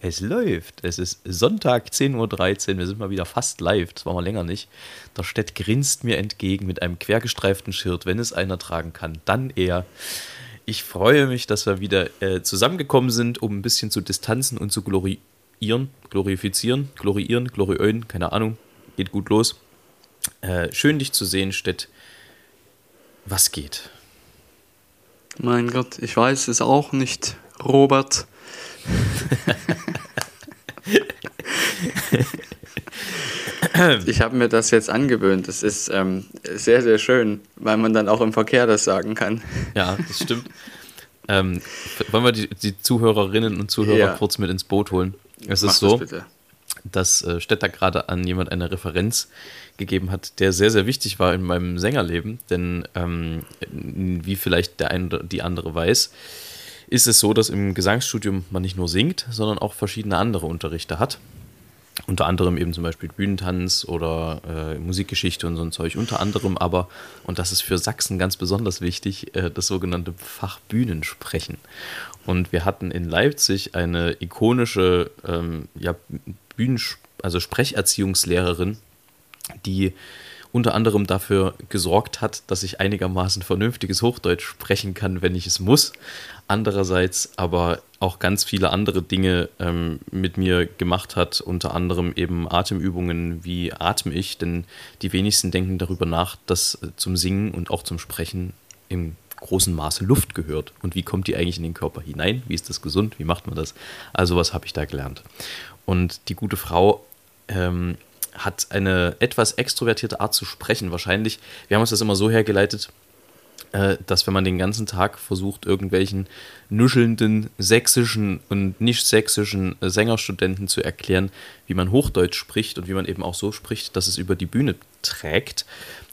Es läuft. Es ist Sonntag 10.13 Uhr. Wir sind mal wieder fast live. Das war mal länger nicht. Der Städt grinst mir entgegen mit einem quergestreiften Shirt. Wenn es einer tragen kann, dann er. Ich freue mich, dass wir wieder äh, zusammengekommen sind, um ein bisschen zu distanzen und zu gloriieren, glorifizieren, gloriieren, gloriöen, keine Ahnung. Geht gut los. Äh, schön, dich zu sehen, Städt. Was geht? Mein Gott, ich weiß es auch nicht, Robert. ich habe mir das jetzt angewöhnt. Das ist ähm, sehr, sehr schön, weil man dann auch im Verkehr das sagen kann. Ja, das stimmt. ähm, wollen wir die, die, Zuhörerinnen und Zuhörer ja. kurz mit ins Boot holen? Es Mach ist so, das dass äh, Stetter gerade an jemand eine Referenz gegeben hat, der sehr, sehr wichtig war in meinem Sängerleben. Denn ähm, wie vielleicht der eine die andere weiß, ist es so, dass im Gesangsstudium man nicht nur singt, sondern auch verschiedene andere Unterrichte hat. Unter anderem eben zum Beispiel Bühnentanz oder äh, Musikgeschichte und so ein Zeug. Unter anderem aber, und das ist für Sachsen ganz besonders wichtig, äh, das sogenannte Fach Bühnensprechen. Und wir hatten in Leipzig eine ikonische ähm, ja, Bühnen, also Sprecherziehungslehrerin, die unter anderem dafür gesorgt hat, dass ich einigermaßen vernünftiges Hochdeutsch sprechen kann, wenn ich es muss. Andererseits aber auch ganz viele andere Dinge ähm, mit mir gemacht hat, unter anderem eben Atemübungen, wie atme ich, denn die wenigsten denken darüber nach, dass zum Singen und auch zum Sprechen im großen Maße Luft gehört. Und wie kommt die eigentlich in den Körper hinein? Wie ist das gesund? Wie macht man das? Also was habe ich da gelernt? Und die gute Frau ähm, hat eine etwas extrovertierte Art zu sprechen. Wahrscheinlich, wir haben uns das immer so hergeleitet, äh, dass wenn man den ganzen Tag versucht, irgendwelchen nuschelnden sächsischen und nicht sächsischen Sängerstudenten zu erklären, wie man Hochdeutsch spricht und wie man eben auch so spricht, dass es über die Bühne trägt,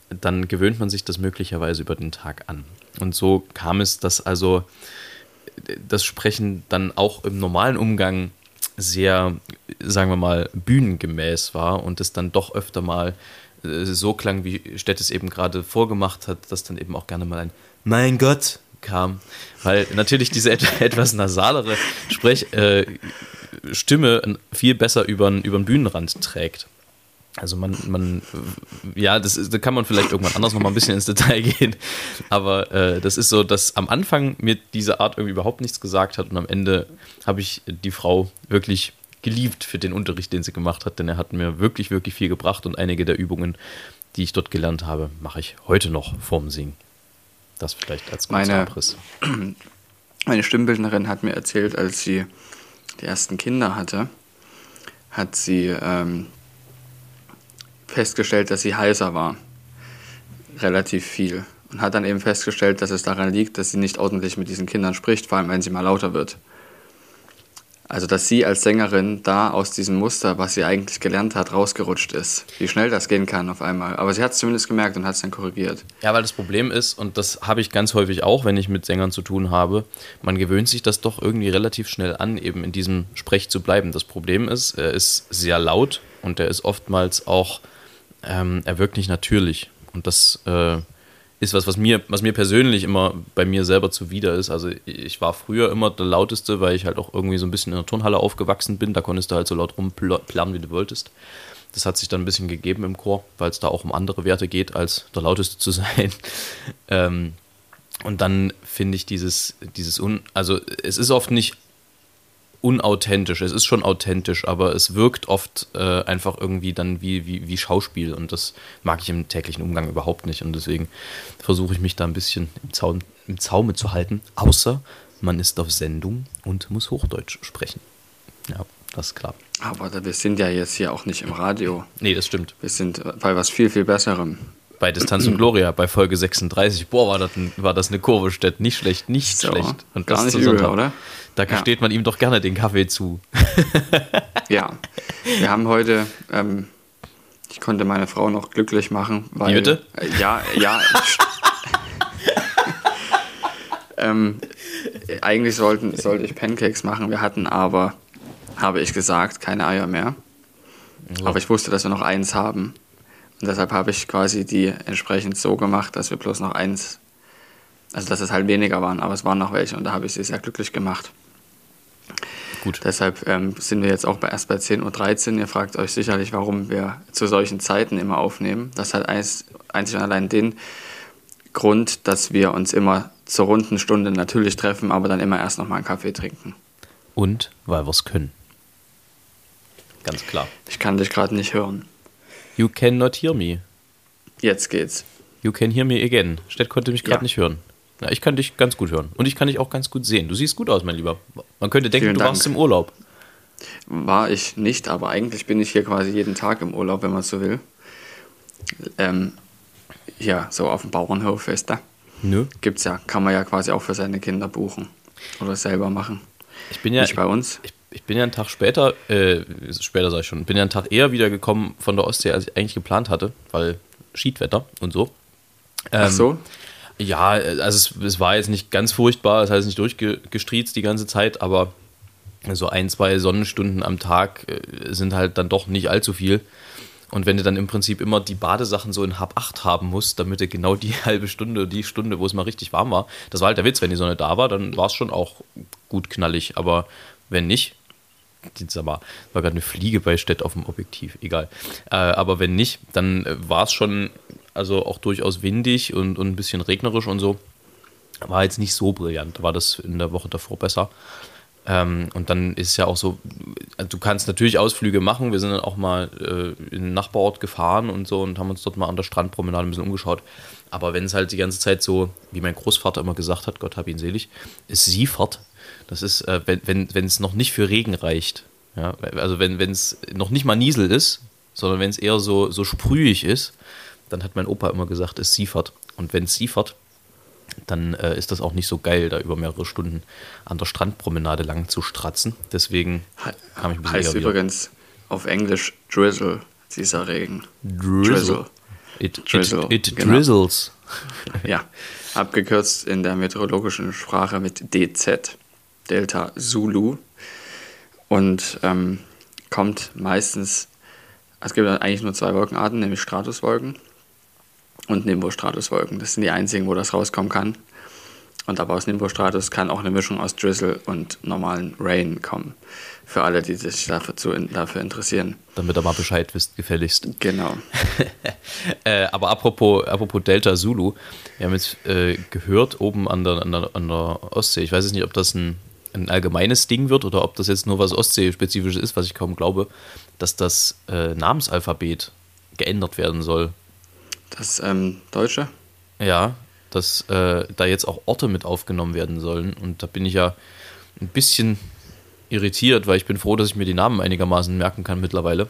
dann gewöhnt man sich das möglicherweise über den Tag an. Und so kam es, dass also das Sprechen dann auch im normalen Umgang sehr, sagen wir mal, bühnengemäß war und es dann doch öfter mal äh, so klang, wie Stett es eben gerade vorgemacht hat, dass dann eben auch gerne mal ein Mein Gott kam, weil natürlich diese etwas nasalere Sprech, äh, Stimme viel besser über den Bühnenrand trägt. Also man, man, ja, das ist, da kann man vielleicht irgendwann anders noch mal ein bisschen ins Detail gehen. Aber äh, das ist so, dass am Anfang mir diese Art irgendwie überhaupt nichts gesagt hat und am Ende habe ich die Frau wirklich geliebt für den Unterricht, den sie gemacht hat, denn er hat mir wirklich, wirklich viel gebracht und einige der Übungen, die ich dort gelernt habe, mache ich heute noch vorm Singen. Das vielleicht als meine, Abriss. Meine Stimmbildnerin hat mir erzählt, als sie die ersten Kinder hatte, hat sie ähm, festgestellt, dass sie heiser war. Relativ viel. Und hat dann eben festgestellt, dass es daran liegt, dass sie nicht ordentlich mit diesen Kindern spricht, vor allem wenn sie mal lauter wird. Also, dass sie als Sängerin da aus diesem Muster, was sie eigentlich gelernt hat, rausgerutscht ist. Wie schnell das gehen kann auf einmal. Aber sie hat es zumindest gemerkt und hat es dann korrigiert. Ja, weil das Problem ist, und das habe ich ganz häufig auch, wenn ich mit Sängern zu tun habe, man gewöhnt sich das doch irgendwie relativ schnell an, eben in diesem Sprech zu bleiben. Das Problem ist, er ist sehr laut und er ist oftmals auch, ähm, er wirkt nicht natürlich. Und das äh, ist was, was mir, was mir persönlich immer bei mir selber zuwider ist. Also ich war früher immer der lauteste, weil ich halt auch irgendwie so ein bisschen in der Turnhalle aufgewachsen bin. Da konntest du halt so laut rumplärren, wie du wolltest. Das hat sich dann ein bisschen gegeben im Chor, weil es da auch um andere Werte geht, als der lauteste zu sein. ähm, und dann finde ich dieses, dieses Un also es ist oft nicht unauthentisch. Es ist schon authentisch, aber es wirkt oft äh, einfach irgendwie dann wie, wie, wie Schauspiel und das mag ich im täglichen Umgang überhaupt nicht und deswegen versuche ich mich da ein bisschen im, Zaun, im Zaume zu halten, außer man ist auf Sendung und muss Hochdeutsch sprechen. Ja, das ist klar. Aber wir sind ja jetzt hier auch nicht im Radio. Nee, das stimmt. Wir sind bei was viel, viel Besserem bei Distanz und Gloria, bei Folge 36. Boah, war das, ein, war das eine Kurve, Stett. Nicht schlecht, nicht so, schlecht. Und gar nicht übel, oder? Da ja. gesteht man ihm doch gerne den Kaffee zu. ja, wir haben heute, ähm, Ich konnte meine Frau noch glücklich machen, weil. Wie bitte? Äh, ja, ja. ähm, eigentlich sollten, sollte ich Pancakes machen. Wir hatten aber, habe ich gesagt, keine Eier mehr. So. Aber ich wusste, dass wir noch eins haben. Und deshalb habe ich quasi die entsprechend so gemacht, dass wir bloß noch eins, also dass es halt weniger waren, aber es waren noch welche und da habe ich sie sehr glücklich gemacht. Gut. Deshalb ähm, sind wir jetzt auch bei, erst bei 10.13 Uhr. Ihr fragt euch sicherlich, warum wir zu solchen Zeiten immer aufnehmen. Das hat eins, einzig und allein den Grund, dass wir uns immer zur runden Stunde natürlich treffen, aber dann immer erst noch mal einen Kaffee trinken. Und weil wir es können. Ganz klar. Ich kann dich gerade nicht hören. You cannot hear me. Jetzt geht's. You can hear me again. Stett konnte mich gerade ja. nicht hören. Ja, ich kann dich ganz gut hören. Und ich kann dich auch ganz gut sehen. Du siehst gut aus, mein Lieber. Man könnte denken, Vielen du Dank. warst im Urlaub. War ich nicht, aber eigentlich bin ich hier quasi jeden Tag im Urlaub, wenn man so will. Ähm, ja, so auf dem Bauernhof ist da. Nö. Gibt's ja, kann man ja quasi auch für seine Kinder buchen. Oder selber machen. Ich bin ja. Nicht bei uns. Ich, ich bin ja einen Tag später, äh, später sag ich schon, bin ja einen Tag eher wiedergekommen von der Ostsee, als ich eigentlich geplant hatte, weil Schiedwetter und so. Ähm, Ach so? Ja, also es, es, war jetzt nicht ganz furchtbar, es heißt nicht durchgestriezt die ganze Zeit, aber so ein, zwei Sonnenstunden am Tag äh, sind halt dann doch nicht allzu viel. Und wenn du dann im Prinzip immer die Badesachen so in Hab 8 haben musst, damit du genau die halbe Stunde, die Stunde, wo es mal richtig warm war, das war halt der Witz, wenn die Sonne da war, dann war es schon auch gut knallig. Aber wenn nicht, sag mal, war gerade eine Fliege bei Stett auf dem Objektiv, egal. Äh, aber wenn nicht, dann äh, war es schon, also auch durchaus windig und, und ein bisschen regnerisch und so. War jetzt nicht so brillant, war das in der Woche davor besser. Ähm, und dann ist es ja auch so, äh, du kannst natürlich Ausflüge machen. Wir sind dann auch mal äh, in den Nachbarort gefahren und so und haben uns dort mal an der Strandpromenade ein bisschen umgeschaut. Aber wenn es halt die ganze Zeit so, wie mein Großvater immer gesagt hat, Gott hab ihn selig, es siefert, das ist, äh, wenn es wenn, noch nicht für Regen reicht. Ja? Also wenn es noch nicht mal Niesel ist, sondern wenn es eher so, so sprühig ist, dann hat mein Opa immer gesagt, es siefert. Und wenn es siefert, dann äh, ist das auch nicht so geil, da über mehrere Stunden an der Strandpromenade lang zu stratzen. Deswegen kam ich ein bisschen Heißt übrigens auf Englisch Drizzle, dieser Regen. Drizzle. Drizzle. It, drizzle. it, it genau. drizzles. ja, abgekürzt in der meteorologischen Sprache mit DZ. Delta Zulu und ähm, kommt meistens, es gibt eigentlich nur zwei Wolkenarten, nämlich Stratuswolken und Nimbostratuswolken. Das sind die einzigen, wo das rauskommen kann. Und aber aus Nimbostratus kann auch eine Mischung aus Drizzle und normalen Rain kommen. Für alle, die sich dafür, zu, dafür interessieren. Damit ihr mal Bescheid wisst, gefälligst. Genau. äh, aber apropos, apropos Delta Zulu, wir haben jetzt äh, gehört oben an der, an, der, an der Ostsee, ich weiß jetzt nicht, ob das ein ein allgemeines Ding wird oder ob das jetzt nur was Ostsee-spezifisches ist, was ich kaum glaube, dass das äh, Namensalphabet geändert werden soll. Das ähm, Deutsche? Ja, dass äh, da jetzt auch Orte mit aufgenommen werden sollen. Und da bin ich ja ein bisschen irritiert, weil ich bin froh, dass ich mir die Namen einigermaßen merken kann mittlerweile.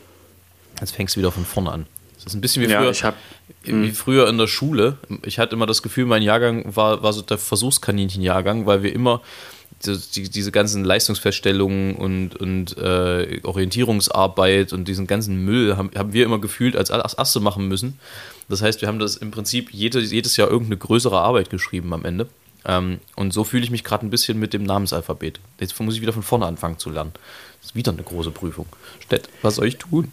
Jetzt fängst du wieder von vorne an. Das ist ein bisschen wie früher, ja, hab, wie hm. früher in der Schule. Ich hatte immer das Gefühl, mein Jahrgang war, war so der Versuchskaninchen-Jahrgang, weil wir immer die, diese ganzen Leistungsfeststellungen und, und äh, Orientierungsarbeit und diesen ganzen Müll haben, haben wir immer gefühlt als, Erste machen müssen. Das heißt, wir haben das im Prinzip jede, jedes Jahr irgendeine größere Arbeit geschrieben am Ende. Ähm, und so fühle ich mich gerade ein bisschen mit dem Namensalphabet. Jetzt muss ich wieder von vorne anfangen zu lernen. Das ist wieder eine große Prüfung. Stett, was soll ich tun?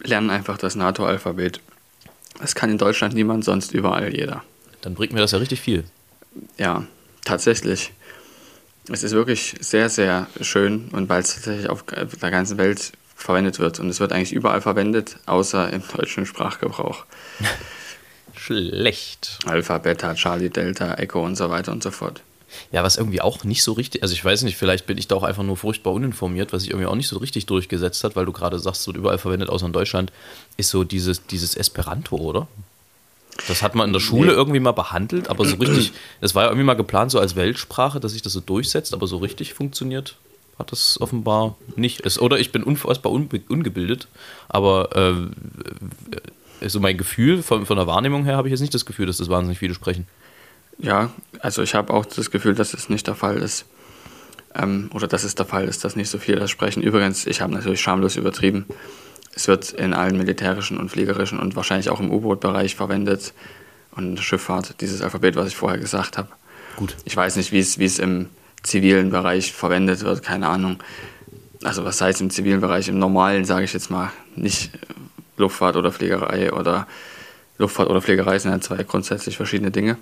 Lernen einfach das NATO-Alphabet. Das kann in Deutschland niemand, sonst überall jeder. Dann bringt mir das ja richtig viel. Ja, tatsächlich. Es ist wirklich sehr, sehr schön und weil es tatsächlich auf der ganzen Welt verwendet wird. Und es wird eigentlich überall verwendet, außer im deutschen Sprachgebrauch. Schlecht. Alpha, Beta, Charlie, Delta, Echo und so weiter und so fort. Ja, was irgendwie auch nicht so richtig, also ich weiß nicht, vielleicht bin ich da auch einfach nur furchtbar uninformiert, was sich irgendwie auch nicht so richtig durchgesetzt hat, weil du gerade sagst, es wird überall verwendet, außer in Deutschland, ist so dieses, dieses Esperanto, oder? Das hat man in der Schule nee. irgendwie mal behandelt, aber so richtig, das war ja irgendwie mal geplant, so als Weltsprache, dass sich das so durchsetzt, aber so richtig funktioniert hat das offenbar nicht. Es, oder ich bin unfassbar unbe ungebildet, aber äh, so mein Gefühl, von, von der Wahrnehmung her habe ich jetzt nicht das Gefühl, dass das wahnsinnig viele sprechen. Ja, also ich habe auch das Gefühl, dass es nicht der Fall ist. Ähm, oder dass es der Fall ist, dass nicht so viele das sprechen. Übrigens, ich habe natürlich schamlos übertrieben. Es wird in allen militärischen und fliegerischen und wahrscheinlich auch im U-Boot-Bereich verwendet und Schifffahrt, dieses Alphabet, was ich vorher gesagt habe. Gut. Ich weiß nicht, wie es, wie es im zivilen Bereich verwendet wird, keine Ahnung. Also was heißt im zivilen Bereich? Im normalen, sage ich jetzt mal, nicht Luftfahrt oder Fliegerei oder Luftfahrt oder Fliegerei sind ja zwei grundsätzlich verschiedene Dinge.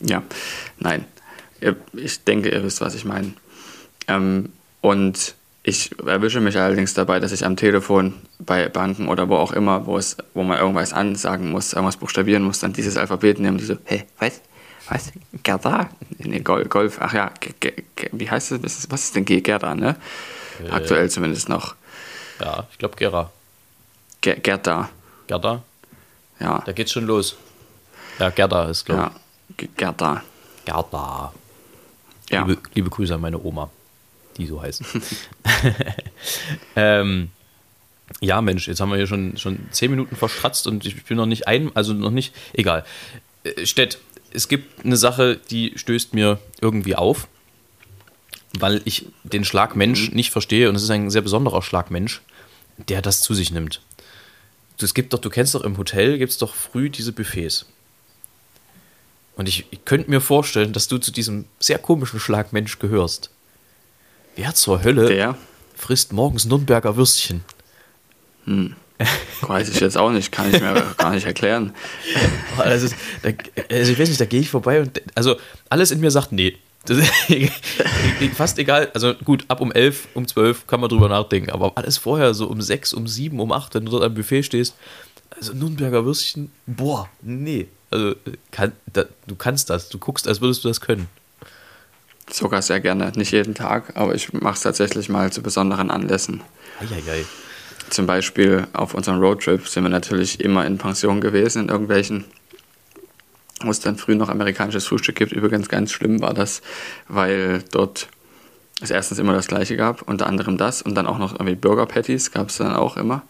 Ja, nein. Ich denke, ihr wisst, was ich meine. Ähm, und ich erwische mich allerdings dabei, dass ich am Telefon bei Banken oder wo auch immer, wo, es, wo man irgendwas ansagen muss, irgendwas buchstabieren muss, dann dieses Alphabet nehmen, die so, hä, was? Was? Gerda? Nee, Golf, ach ja, wie heißt das? Was ist denn Gerda, ne? Äh, Aktuell zumindest noch. Ja, ich glaube Gera. Gerda. Gerda? Ja. Da geht's schon los. Ja, Gerda ist, glaube ich. Ja, Gerda. Gerda. Ja. Liebe, liebe Grüße an meine Oma die so heißen. ähm, ja, Mensch, jetzt haben wir hier schon, schon zehn Minuten verstratzt und ich bin noch nicht ein, also noch nicht, egal. Äh, Stett, es gibt eine Sache, die stößt mir irgendwie auf, weil ich den Schlagmensch mhm. nicht verstehe und es ist ein sehr besonderer Schlagmensch, der das zu sich nimmt. Es gibt doch, du kennst doch im Hotel, gibt es doch früh diese Buffets. Und ich, ich könnte mir vorstellen, dass du zu diesem sehr komischen Schlagmensch gehörst. Wer zur Hölle Der? frisst morgens Nürnberger Würstchen? Hm. Weiß ich jetzt auch nicht, kann ich mir gar nicht erklären. Also, da, also ich weiß nicht, da gehe ich vorbei und also alles in mir sagt, nee. Das fast egal, also gut, ab um 11, um 12 kann man drüber nachdenken, aber alles vorher, so um 6, um 7, um 8, wenn du dort am Buffet stehst, also Nürnberger Würstchen, boah, nee. Also kann, da, du kannst das, du guckst, als würdest du das können. Sogar sehr gerne. Nicht jeden Tag, aber ich mache es tatsächlich mal zu besonderen Anlässen. Eieiei. Zum Beispiel auf unserem Roadtrip sind wir natürlich immer in Pension gewesen, in irgendwelchen, wo es dann früh noch amerikanisches Frühstück gibt. Übrigens ganz schlimm war das, weil dort es erstens immer das gleiche gab, unter anderem das und dann auch noch irgendwie Burger Patties gab es dann auch immer.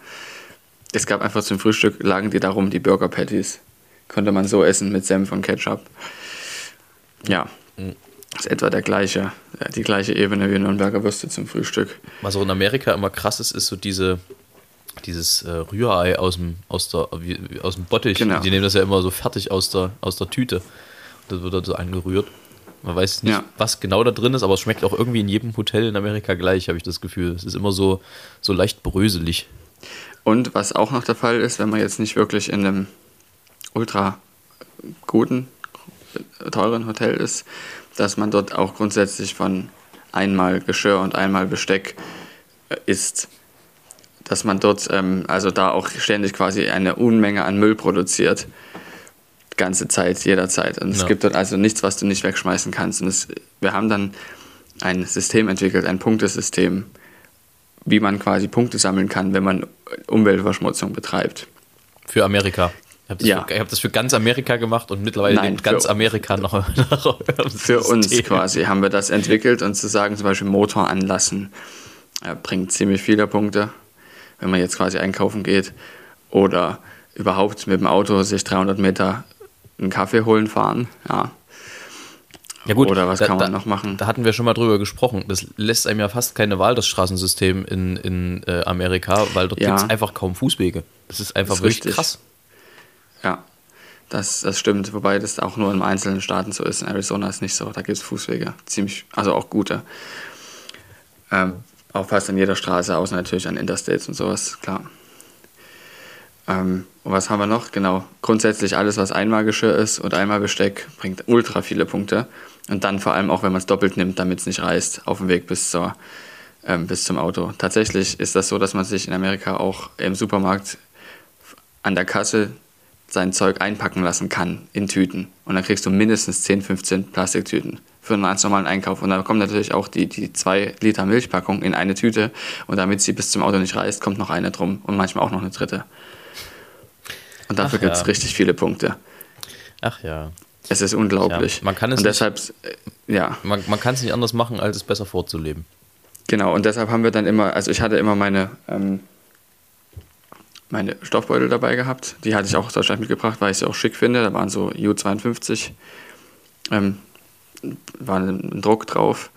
Es gab einfach zum Frühstück, lagen die darum, die Burger Patties. Konnte man so essen mit Senf und Ketchup. Ja, mhm ist etwa der gleiche, die gleiche Ebene wie Nürnberger Würste zum Frühstück. Was auch in Amerika immer krass ist, ist so diese, dieses äh, Rührei aus dem, aus, der, wie, aus dem Bottich. Genau. Die nehmen das ja immer so fertig aus der, aus der Tüte. Das wird dann so angerührt. Man weiß nicht, ja. was genau da drin ist, aber es schmeckt auch irgendwie in jedem Hotel in Amerika gleich, habe ich das Gefühl. Es ist immer so, so leicht bröselig. Und was auch noch der Fall ist, wenn man jetzt nicht wirklich in einem ultra guten, teuren Hotel ist, dass man dort auch grundsätzlich von einmal Geschirr und einmal Besteck äh, isst. Dass man dort ähm, also da auch ständig quasi eine Unmenge an Müll produziert. Ganze Zeit, jederzeit. Und ja. es gibt dort also nichts, was du nicht wegschmeißen kannst. Und es, wir haben dann ein System entwickelt, ein Punktesystem, wie man quasi Punkte sammeln kann, wenn man Umweltverschmutzung betreibt. Für Amerika. Ich habe das, ja. Für, hab das für ganz Amerika gemacht und mittlerweile Nein, ganz Amerika noch. noch für uns quasi haben wir das entwickelt und zu sagen, zum Beispiel Motor anlassen, äh, bringt ziemlich viele Punkte, wenn man jetzt quasi einkaufen geht. Oder überhaupt mit dem Auto sich 300 Meter einen Kaffee holen fahren. Ja. Ja gut, Oder was da, kann man da, noch machen? Da hatten wir schon mal drüber gesprochen. Das lässt einem ja fast keine Wahl, das Straßensystem in, in äh, Amerika, weil dort ja. gibt es einfach kaum Fußwege. Das ist einfach das ist wirklich richtig. krass. Ja, das, das stimmt. Wobei das auch nur in einzelnen Staaten so ist. In Arizona ist nicht so. Da gibt es Fußwege. Ziemlich, also auch gute. Ähm, auch fast an jeder Straße, außer natürlich an Interstates und sowas, klar. Ähm, und was haben wir noch? Genau. Grundsätzlich alles, was Einmalgeschirr ist und Einmalbesteck, bringt ultra viele Punkte. Und dann vor allem auch, wenn man es doppelt nimmt, damit es nicht reißt, auf dem Weg bis, zur, ähm, bis zum Auto. Tatsächlich ist das so, dass man sich in Amerika auch im Supermarkt an der Kasse sein Zeug einpacken lassen kann in Tüten. Und dann kriegst du mindestens 10, 15 Plastiktüten für einen ganz normalen Einkauf. Und dann kommt natürlich auch die, die 2 Liter Milchpackung in eine Tüte. Und damit sie bis zum Auto nicht reißt, kommt noch eine drum und manchmal auch noch eine dritte. Und dafür gibt es richtig viele Punkte. Ach ja. Es ist unglaublich. Ja, man kann es und deshalb, äh, ja. Man, man kann es nicht anders machen, als es besser vorzuleben. Genau, und deshalb haben wir dann immer, also ich hatte immer meine ähm, meine Stoffbeutel dabei gehabt. Die hatte ich auch aus Deutschland mitgebracht, weil ich sie auch schick finde. Da waren so U52, ähm, war ein Druck drauf.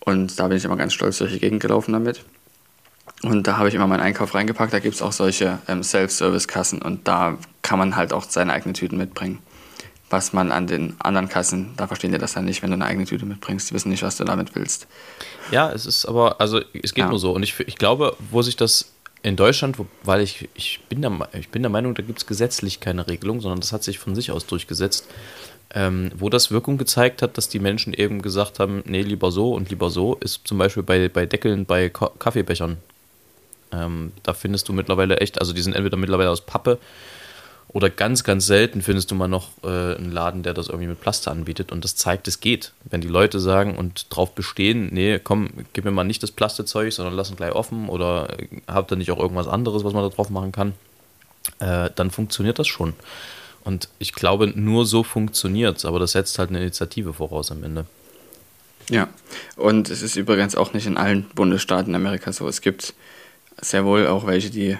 Und da bin ich immer ganz stolz durch die Gegend gelaufen damit. Und da habe ich immer meinen Einkauf reingepackt. Da gibt es auch solche ähm, Self-Service-Kassen und da kann man halt auch seine eigenen Tüten mitbringen. Was man an den anderen Kassen, da verstehen die das dann nicht, wenn du eine eigene Tüte mitbringst. Die wissen nicht, was du damit willst. Ja, es ist aber, also es geht ja. nur so. Und ich, ich glaube, wo sich das in Deutschland, weil ich, ich, bin der, ich bin der Meinung, da gibt es gesetzlich keine Regelung, sondern das hat sich von sich aus durchgesetzt, ähm, wo das Wirkung gezeigt hat, dass die Menschen eben gesagt haben, nee, lieber so und lieber so, ist zum Beispiel bei, bei Deckeln bei Kaffeebechern. Ähm, da findest du mittlerweile echt, also die sind entweder mittlerweile aus Pappe oder ganz, ganz selten findest du mal noch äh, einen Laden, der das irgendwie mit Plaster anbietet. Und das zeigt, es geht. Wenn die Leute sagen und drauf bestehen, nee, komm, gib mir mal nicht das Plastezeug, sondern lass ihn gleich offen oder äh, habt ihr nicht auch irgendwas anderes, was man da drauf machen kann, äh, dann funktioniert das schon. Und ich glaube, nur so funktioniert es, aber das setzt halt eine Initiative voraus am Ende. Ja, und es ist übrigens auch nicht in allen Bundesstaaten in Amerika so. Es gibt sehr wohl auch welche, die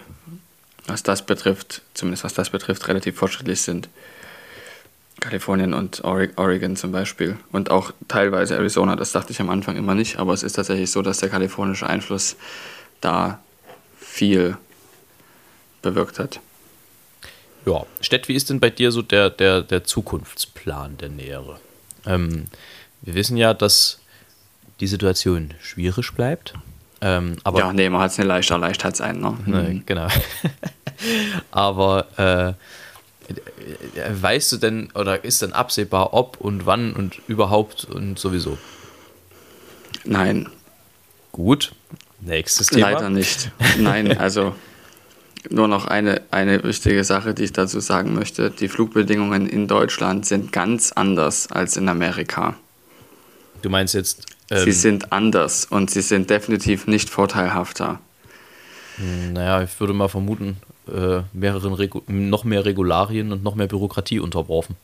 was das betrifft, zumindest was das betrifft, relativ fortschrittlich sind. Kalifornien und Oregon zum Beispiel und auch teilweise Arizona, das dachte ich am Anfang immer nicht, aber es ist tatsächlich so, dass der kalifornische Einfluss da viel bewirkt hat. Ja, Stett, wie ist denn bei dir so der, der, der Zukunftsplan, der nähere? Ähm, wir wissen ja, dass die Situation schwierig bleibt. Ähm, aber ja, nee, man hat es eine leichter Leichtheit sein. Ne? ne mhm. Genau. aber äh, weißt du denn oder ist denn absehbar, ob und wann und überhaupt und sowieso? Nein. Gut. Nächstes Thema. Leider nicht. Nein, also nur noch eine, eine wichtige Sache, die ich dazu sagen möchte. Die Flugbedingungen in Deutschland sind ganz anders als in Amerika. Du meinst jetzt ähm, sie sind anders und sie sind definitiv nicht vorteilhafter. Hm, naja, ich würde mal vermuten, äh, mehreren Regu noch mehr Regularien und noch mehr Bürokratie unterworfen.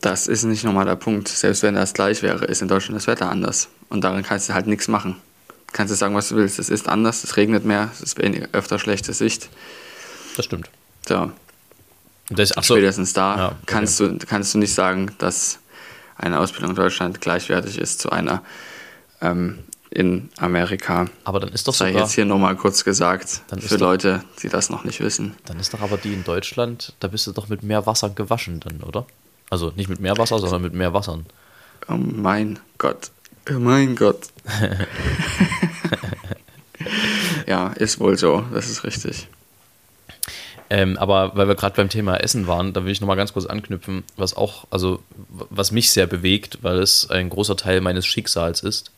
Das ist nicht nochmal der Punkt. Selbst wenn das gleich wäre, ist in Deutschland das Wetter anders. Und darin kannst du halt nichts machen. Kannst du sagen, was du willst. Es ist anders, es regnet mehr, es ist öfter schlechte Sicht. Das stimmt. So. Das, so. Spätestens da ja, okay. kannst, du, kannst du nicht sagen, dass eine Ausbildung in Deutschland gleichwertig ist zu einer ähm, in Amerika. Aber dann ist doch Sei jetzt hier nochmal kurz gesagt, für doch, Leute, die das noch nicht wissen. Dann ist doch aber die in Deutschland, da bist du doch mit mehr Wasser gewaschen dann, oder? Also nicht mit mehr Wasser, sondern mit mehr Wassern. Oh mein Gott. Oh mein Gott. ja, ist wohl so, das ist richtig. Ähm, aber weil wir gerade beim Thema Essen waren, da will ich nochmal ganz kurz anknüpfen, was auch, also was mich sehr bewegt, weil es ein großer Teil meines Schicksals ist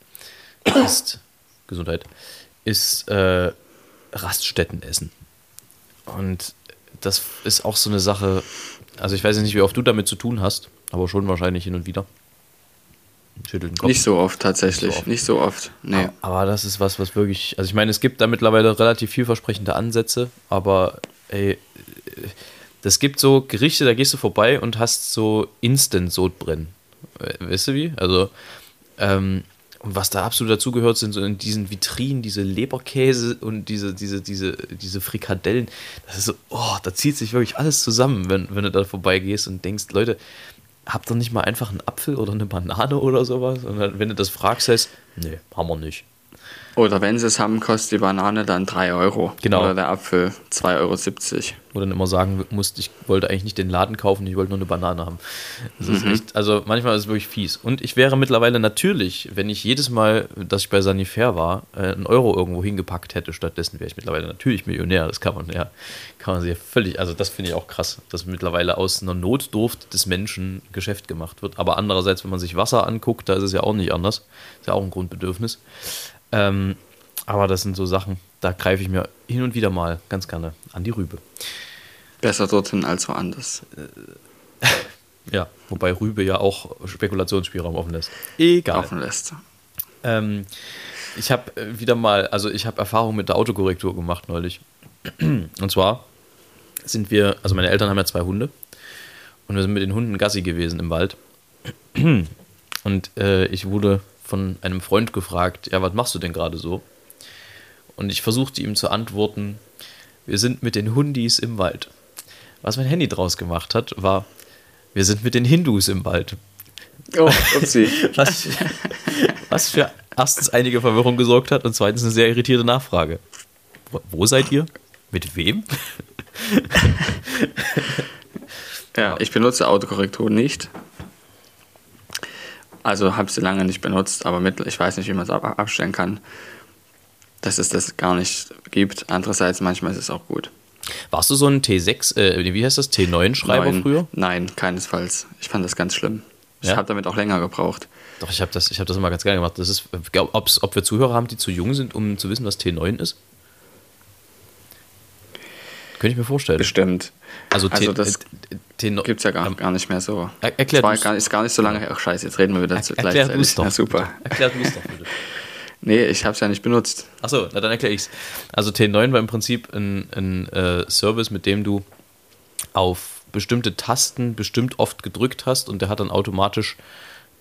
ist, Gesundheit, ist äh, Raststätten essen. Und das ist auch so eine Sache, also ich weiß nicht, wie oft du damit zu tun hast, aber schon wahrscheinlich hin und wieder. Nicht so oft tatsächlich, nicht so oft. Nicht so oft. Nee. Aber, aber das ist was, was wirklich, also ich meine, es gibt da mittlerweile relativ vielversprechende Ansätze, aber ey, das gibt so Gerichte, da gehst du vorbei und hast so Instant-Sodbrennen. Weißt du wie? Also, ähm, und was da absolut dazugehört, sind so in diesen Vitrinen diese Leberkäse und diese, diese, diese, diese Frikadellen. Das ist so, oh, da zieht sich wirklich alles zusammen, wenn, wenn du da vorbeigehst und denkst, Leute, habt ihr nicht mal einfach einen Apfel oder eine Banane oder sowas? Und dann, wenn du das fragst, heißt, nee, haben wir nicht. Oder wenn sie es haben, kostet die Banane dann 3 Euro. Genau. Oder der Apfel 2,70 Euro. Wo dann immer sagen musst, ich wollte eigentlich nicht den Laden kaufen, ich wollte nur eine Banane haben. Mhm. echt, also manchmal ist es wirklich fies. Und ich wäre mittlerweile natürlich, wenn ich jedes Mal, dass ich bei Sanifair war, äh, einen Euro irgendwo hingepackt hätte, stattdessen wäre ich mittlerweile natürlich Millionär. Das kann man ja, kann man sich ja völlig, also das finde ich auch krass, dass mittlerweile aus einer Notdurft des Menschen Geschäft gemacht wird. Aber andererseits, wenn man sich Wasser anguckt, da ist es ja auch nicht anders. Ist ja auch ein Grundbedürfnis. Ähm, aber das sind so Sachen, da greife ich mir hin und wieder mal ganz gerne an die Rübe. Besser dorthin als woanders. ja, wobei Rübe ja auch Spekulationsspielraum offen lässt. Egal. Offen lässt. Ähm, ich habe äh, wieder mal, also ich habe Erfahrung mit der Autokorrektur gemacht neulich. Und zwar sind wir, also meine Eltern haben ja zwei Hunde und wir sind mit den Hunden Gassi gewesen im Wald. Und äh, ich wurde von einem Freund gefragt, ja, was machst du denn gerade so? Und ich versuchte ihm zu antworten, wir sind mit den Hundis im Wald. Was mein Handy draus gemacht hat, war, wir sind mit den Hindus im Wald. Oh, upsie. was, was für erstens einige Verwirrung gesorgt hat und zweitens eine sehr irritierte Nachfrage. Wo seid ihr? Mit wem? ja, ich benutze Autokorrektur nicht. Also habe sie lange nicht benutzt, aber mit, ich weiß nicht, wie man es abstellen kann, dass es das gar nicht gibt. Andererseits, manchmal ist es auch gut. Warst du so ein T6, äh, wie heißt das, T9-Schreiber früher? Nein, keinesfalls. Ich fand das ganz schlimm. Ich ja? habe damit auch länger gebrauche. Doch, ich habe das, hab das immer ganz gerne gemacht. Das ist, ob wir Zuhörer haben, die zu jung sind, um zu wissen, was T9 ist? Könnte ich mir vorstellen. Bestimmt. Also, also das gibt es ja gar, gar nicht mehr so. Er, erklärt das gar, ist gar nicht so lange her. Ach, scheiße, jetzt reden wir wieder er, zu gleichzeitig. Doch, ja, super. Erklärt du es doch bitte. Nee, ich habe es ja nicht benutzt. Achso, na dann erkläre ich es. Also T9 war im Prinzip ein, ein äh, Service, mit dem du auf bestimmte Tasten bestimmt oft gedrückt hast und der hat dann automatisch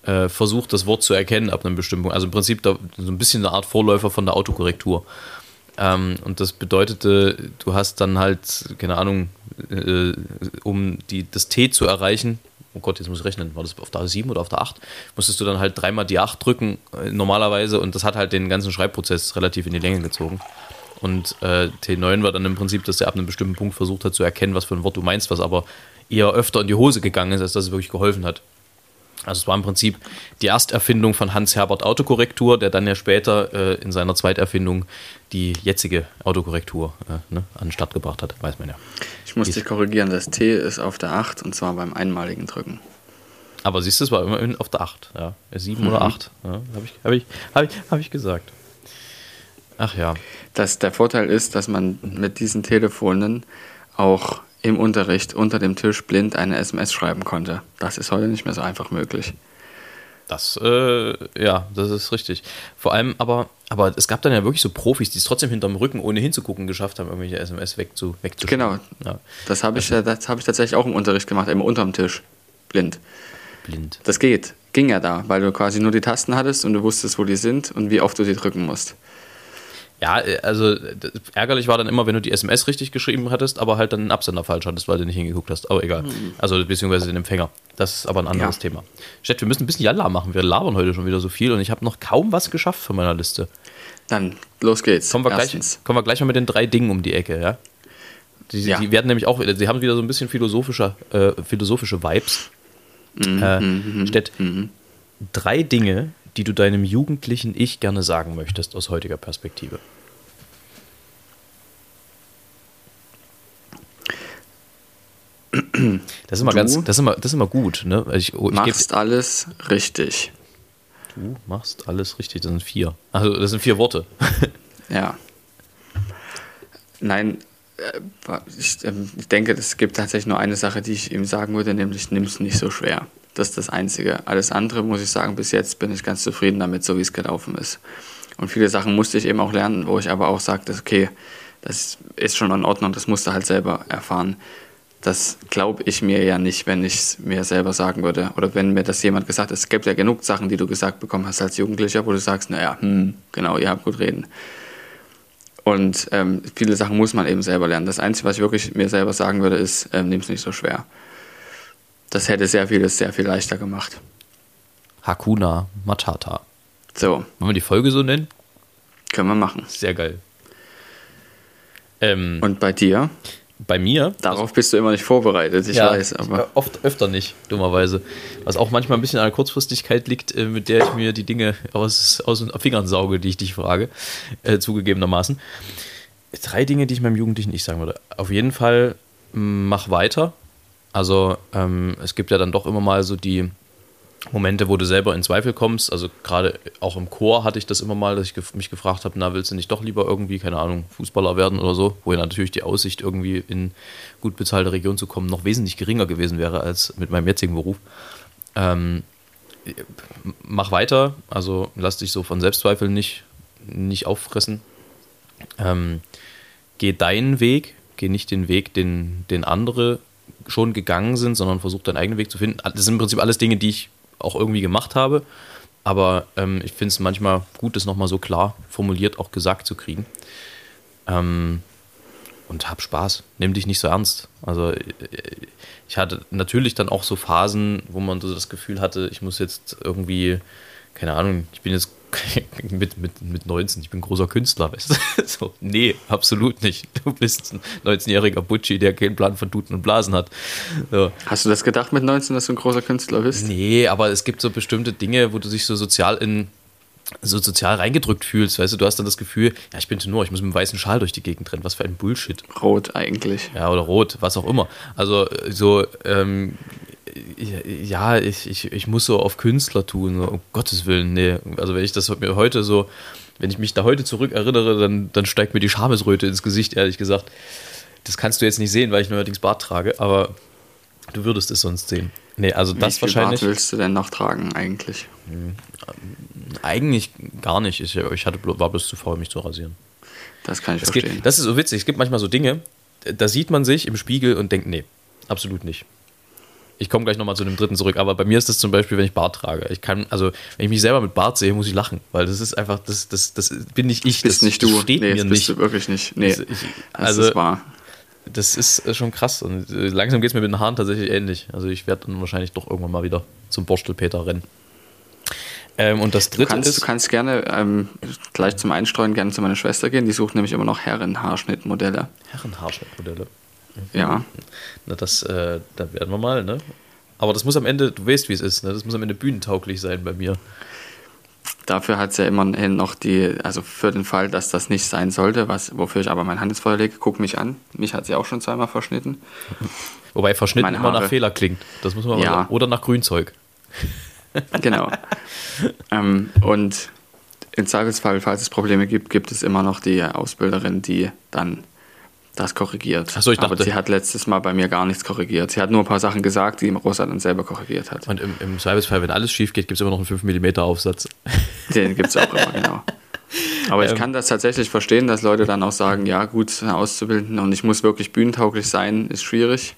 äh, versucht, das Wort zu erkennen ab einem bestimmten Punkt. Also im Prinzip da, so ein bisschen eine Art Vorläufer von der Autokorrektur. Ähm, und das bedeutete, du hast dann halt, keine Ahnung, äh, um die, das T zu erreichen, oh Gott, jetzt muss ich rechnen, war das auf der 7 oder auf der 8, musstest du dann halt dreimal die 8 drücken, äh, normalerweise, und das hat halt den ganzen Schreibprozess relativ in die Länge gezogen. Und äh, T9 war dann im Prinzip, dass er ab einem bestimmten Punkt versucht hat zu erkennen, was für ein Wort du meinst, was aber eher öfter in die Hose gegangen ist, als dass es wirklich geholfen hat. Also es war im Prinzip die Ersterfindung von Hans-Herbert Autokorrektur, der dann ja später äh, in seiner Zweiterfindung die jetzige Autokorrektur äh, ne, an den Start gebracht hat, weiß man ja. Ich muss dich korrigieren, das T ist auf der 8 und zwar beim einmaligen Drücken. Aber siehst du, es war immerhin auf der 8, ja. 7 mhm. oder 8, ja, habe ich, hab ich, hab ich, hab ich gesagt. Ach ja. Dass der Vorteil ist, dass man mit diesen Telefonen auch im Unterricht unter dem Tisch blind eine SMS schreiben konnte. Das ist heute nicht mehr so einfach möglich. Das, äh, ja, das ist richtig. Vor allem aber, aber es gab dann ja wirklich so Profis, die es trotzdem hinterm Rücken, ohne hinzugucken, geschafft haben, irgendwelche SMS wegzu, wegzuschicken. Genau. Ja. Das habe ich, also, hab ich tatsächlich auch im Unterricht gemacht, immer unterm Tisch. Blind. Blind. Das geht. Ging ja da, weil du quasi nur die Tasten hattest und du wusstest, wo die sind und wie oft du sie drücken musst. Ja, äh, also ärgerlich war dann immer, wenn du die SMS richtig geschrieben hattest, aber halt dann den Absender falsch hattest, weil du nicht hingeguckt hast. Aber egal. Mhm. Also beziehungsweise den Empfänger. Das ist aber ein anderes ja. Thema. Stett, wir müssen ein bisschen Jalla machen. Wir labern heute schon wieder so viel und ich habe noch kaum was geschafft von meiner Liste. Dann los geht's. Kommen wir, gleich, kommen wir gleich mal mit den drei Dingen um die Ecke, ja? Die, ja. die werden nämlich auch, sie haben wieder so ein bisschen philosophische, äh, philosophische Vibes. Mhm, äh, mhm, mhm Stett, mhm. drei Dinge, die du deinem jugendlichen Ich gerne sagen möchtest aus heutiger Perspektive? Das ist immer du ganz, das ist immer, das ist immer gut, ne? Ich, ich machst alles richtig. Du machst alles richtig. Das sind vier. Also das sind vier Worte. ja. Nein, äh, ich, ähm, ich denke, es gibt tatsächlich nur eine Sache, die ich ihm sagen würde, nämlich nimm es nicht so schwer. Das ist das Einzige. Alles andere, muss ich sagen, bis jetzt bin ich ganz zufrieden damit, so wie es gelaufen ist. Und viele Sachen musste ich eben auch lernen, wo ich aber auch sagte, okay, das ist schon in Ordnung, das musst du halt selber erfahren. Das glaube ich mir ja nicht, wenn ich es mir selber sagen würde. Oder wenn mir das jemand gesagt hat. Es gibt ja genug Sachen, die du gesagt bekommen hast als Jugendlicher, wo du sagst, naja, hm, genau, ihr habt gut reden. Und ähm, viele Sachen muss man eben selber lernen. Das Einzige, was ich wirklich mir selber sagen würde, ist, ähm, nimm es nicht so schwer das hätte sehr vieles sehr viel leichter gemacht. Hakuna Matata. So. Wollen wir die Folge so nennen? Können wir machen. Sehr geil. Ähm, Und bei dir? Bei mir? Darauf bist du immer nicht vorbereitet, ich ja, weiß, aber. Oft öfter nicht, dummerweise. Was auch manchmal ein bisschen an der Kurzfristigkeit liegt, äh, mit der ich mir die Dinge aus, aus den Fingern sauge, die ich dich frage, äh, zugegebenermaßen. Drei Dinge, die ich meinem Jugendlichen nicht sagen würde. Auf jeden Fall, mach weiter, also ähm, es gibt ja dann doch immer mal so die Momente, wo du selber in Zweifel kommst. Also gerade auch im Chor hatte ich das immer mal, dass ich mich gefragt habe, na, willst du nicht doch lieber irgendwie, keine Ahnung, Fußballer werden oder so, wo ja natürlich die Aussicht, irgendwie in gut bezahlte Region zu kommen, noch wesentlich geringer gewesen wäre als mit meinem jetzigen Beruf. Ähm, mach weiter, also lass dich so von Selbstzweifeln nicht, nicht auffressen. Ähm, geh deinen Weg, geh nicht den Weg, den, den andere schon gegangen sind, sondern versucht deinen eigenen Weg zu finden. Das sind im Prinzip alles Dinge, die ich auch irgendwie gemacht habe. Aber ähm, ich finde es manchmal gut, das nochmal so klar formuliert auch gesagt zu kriegen. Ähm, und hab Spaß. Nimm dich nicht so ernst. Also ich hatte natürlich dann auch so Phasen, wo man so das Gefühl hatte, ich muss jetzt irgendwie, keine Ahnung, ich bin jetzt mit, mit, mit 19, ich bin großer Künstler, weißt du? So, nee, absolut nicht. Du bist ein 19-jähriger Butchi, der keinen Plan von Tuten und Blasen hat. So. Hast du das gedacht mit 19, dass du ein großer Künstler bist? Nee, aber es gibt so bestimmte Dinge, wo du dich so sozial in so sozial reingedrückt fühlst, weißt du, du hast dann das Gefühl, ja, ich bin Tenor, ich muss mit einem weißen Schal durch die Gegend rennen, was für ein Bullshit. Rot eigentlich. Ja, oder rot, was auch immer. Also so, ähm, ja, ich, ich, ich muss so auf Künstler tun, so, um Gottes Willen, nee. Also wenn ich das mir heute so, wenn ich mich da heute zurück erinnere, dann, dann steigt mir die Schamesröte ins Gesicht, ehrlich gesagt. Das kannst du jetzt nicht sehen, weil ich neuerdings Bart trage, aber du würdest es sonst sehen. Nee, also das Wie viel wahrscheinlich. Bart willst du denn noch tragen eigentlich? Hm, eigentlich gar nicht. Ich, ich hatte, war bloß zu faul, mich zu rasieren. Das kann ich es verstehen. Geht, das ist so witzig. Es gibt manchmal so Dinge, da sieht man sich im Spiegel und denkt, nee, absolut nicht. Ich komme gleich nochmal zu dem dritten zurück, aber bei mir ist das zum Beispiel, wenn ich Bart trage. Ich kann, also, wenn ich mich selber mit Bart sehe, muss ich lachen, weil das ist einfach, das, das, das bin nicht ich. Das bist nicht du. Das steht nee, mir bist nicht. du wirklich nicht. Nee, das, ich, also, das ist wahr. Das ist schon krass und äh, langsam geht es mir mit den Haaren tatsächlich ähnlich. Also, ich werde dann wahrscheinlich doch irgendwann mal wieder zum Borstelpeter rennen. Ähm, und das dritte du kannst, ist. Du kannst gerne ähm, gleich zum Einstreuen gerne zu meiner Schwester gehen. Die sucht nämlich immer noch Herrenhaarschnittmodelle. Herrenhaarschnittmodelle? Ja. Na, das, äh, da werden wir mal, ne? Aber das muss am Ende, du weißt, wie es ist, ne? Das muss am Ende bühnentauglich sein bei mir. Dafür hat es ja immerhin noch die, also für den Fall, dass das nicht sein sollte, was, wofür ich aber mein Handelsfeuer lege, guck mich an. Mich hat sie auch schon zweimal verschnitten. Wobei verschnitten immer nach Fehler klingt. Das muss man ja. mal sagen. Oder nach Grünzeug. genau. ähm, und im Zweifelsfall, falls es Probleme gibt, gibt es immer noch die Ausbilderin, die dann das korrigiert. Achso, ich dachte, Aber sie hat letztes Mal bei mir gar nichts korrigiert. Sie hat nur ein paar Sachen gesagt, die Rosa dann selber korrigiert hat. Und im, im Zweifelsfall, wenn alles schief geht, gibt es immer noch einen 5 mm Aufsatz. Den gibt es auch immer, genau. Aber ich ähm, kann das tatsächlich verstehen, dass Leute dann auch sagen, ja gut, auszubilden und ich muss wirklich bühnentauglich sein, ist schwierig.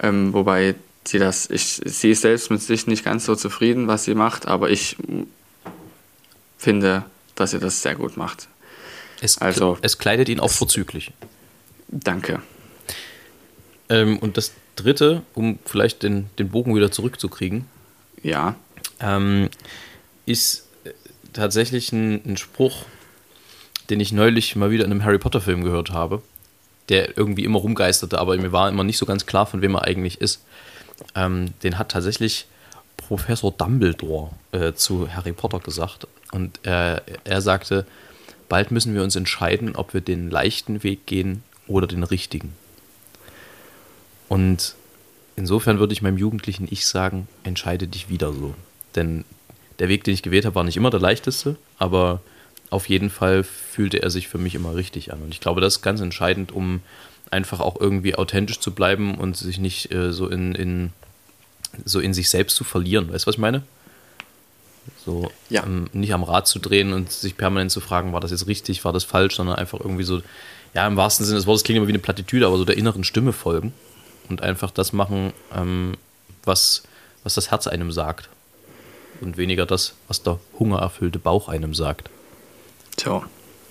Ähm, wobei sie das, ich, sie ist selbst mit sich nicht ganz so zufrieden, was sie macht, aber ich finde, dass sie das sehr gut macht. Es, also, es kleidet ihn auch vorzüglich. Danke. Ähm, und das dritte, um vielleicht den, den Bogen wieder zurückzukriegen, ja. Ähm, ist äh, tatsächlich ein, ein, Spruch, den ich neulich mal wieder in einem Harry Potter-Film gehört habe, der irgendwie immer rumgeisterte, aber mir war immer nicht so ganz klar, von wem er eigentlich ist. Ähm, den hat tatsächlich Professor Dumbledore äh, zu Harry Potter gesagt. Und äh, er sagte, bald müssen wir uns entscheiden, ob wir den leichten Weg gehen oder den richtigen. Und insofern würde ich meinem jugendlichen Ich sagen, entscheide dich wieder so. Denn der Weg, den ich gewählt habe, war nicht immer der leichteste, aber auf jeden Fall fühlte er sich für mich immer richtig an. Und ich glaube, das ist ganz entscheidend, um einfach auch irgendwie authentisch zu bleiben und sich nicht äh, so in, in, so in sich selbst zu verlieren. Weißt du, was ich meine? So ja. ähm, nicht am Rad zu drehen und sich permanent zu fragen, war das jetzt richtig, war das falsch, sondern einfach irgendwie so, ja, im wahrsten Sinne des Wortes klingt immer wie eine Plattitüde, aber so der inneren Stimme folgen und einfach das machen, ähm, was, was das Herz einem sagt. Und weniger das, was der hungererfüllte Bauch einem sagt. Tja.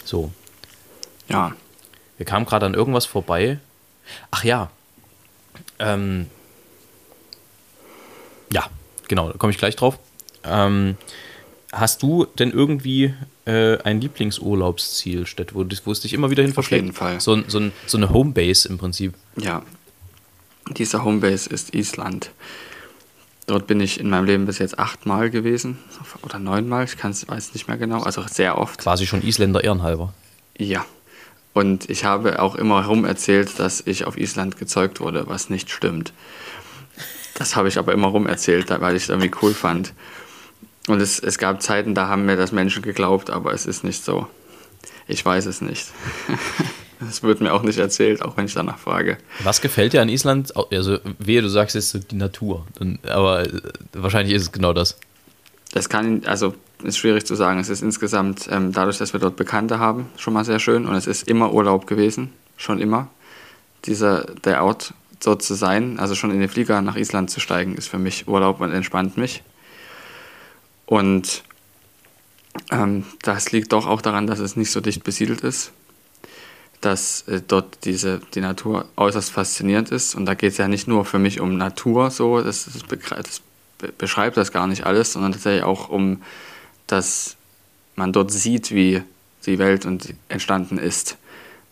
So. Ja. Wir kamen gerade an irgendwas vorbei. Ach ja. Ähm, ja, genau, da komme ich gleich drauf. Ähm, hast du denn irgendwie äh, ein Lieblingsurlaubsziel, Städt, wo, wo es dich immer wieder hin verschlägt? Auf jeden Fall. So, so, so eine Homebase im Prinzip. Ja, diese Homebase ist Island. Dort bin ich in meinem Leben bis jetzt achtmal gewesen oder neunmal, ich weiß es nicht mehr genau, also sehr oft. Quasi schon Isländer ehrenhalber. Ja. Und ich habe auch immer herum erzählt, dass ich auf Island gezeugt wurde, was nicht stimmt. Das habe ich aber immer rum erzählt, weil ich es irgendwie cool fand. Und es, es gab Zeiten, da haben mir das Menschen geglaubt, aber es ist nicht so. Ich weiß es nicht. Das wird mir auch nicht erzählt, auch wenn ich danach frage. Was gefällt dir an Island? Also, wehe, du sagst jetzt die Natur. Aber äh, wahrscheinlich ist es genau das. Das kann, also, ist schwierig zu sagen. Es ist insgesamt, ähm, dadurch, dass wir dort Bekannte haben, schon mal sehr schön. Und es ist immer Urlaub gewesen. Schon immer. Dieser, der Ort, dort zu sein, also schon in den Flieger nach Island zu steigen, ist für mich Urlaub und entspannt mich. Und ähm, das liegt doch auch daran, dass es nicht so dicht besiedelt ist, dass äh, dort diese, die Natur äußerst faszinierend ist. Und da geht es ja nicht nur für mich um Natur, so, das, das, das beschreibt das gar nicht alles, sondern tatsächlich auch um, dass man dort sieht, wie die Welt entstanden ist,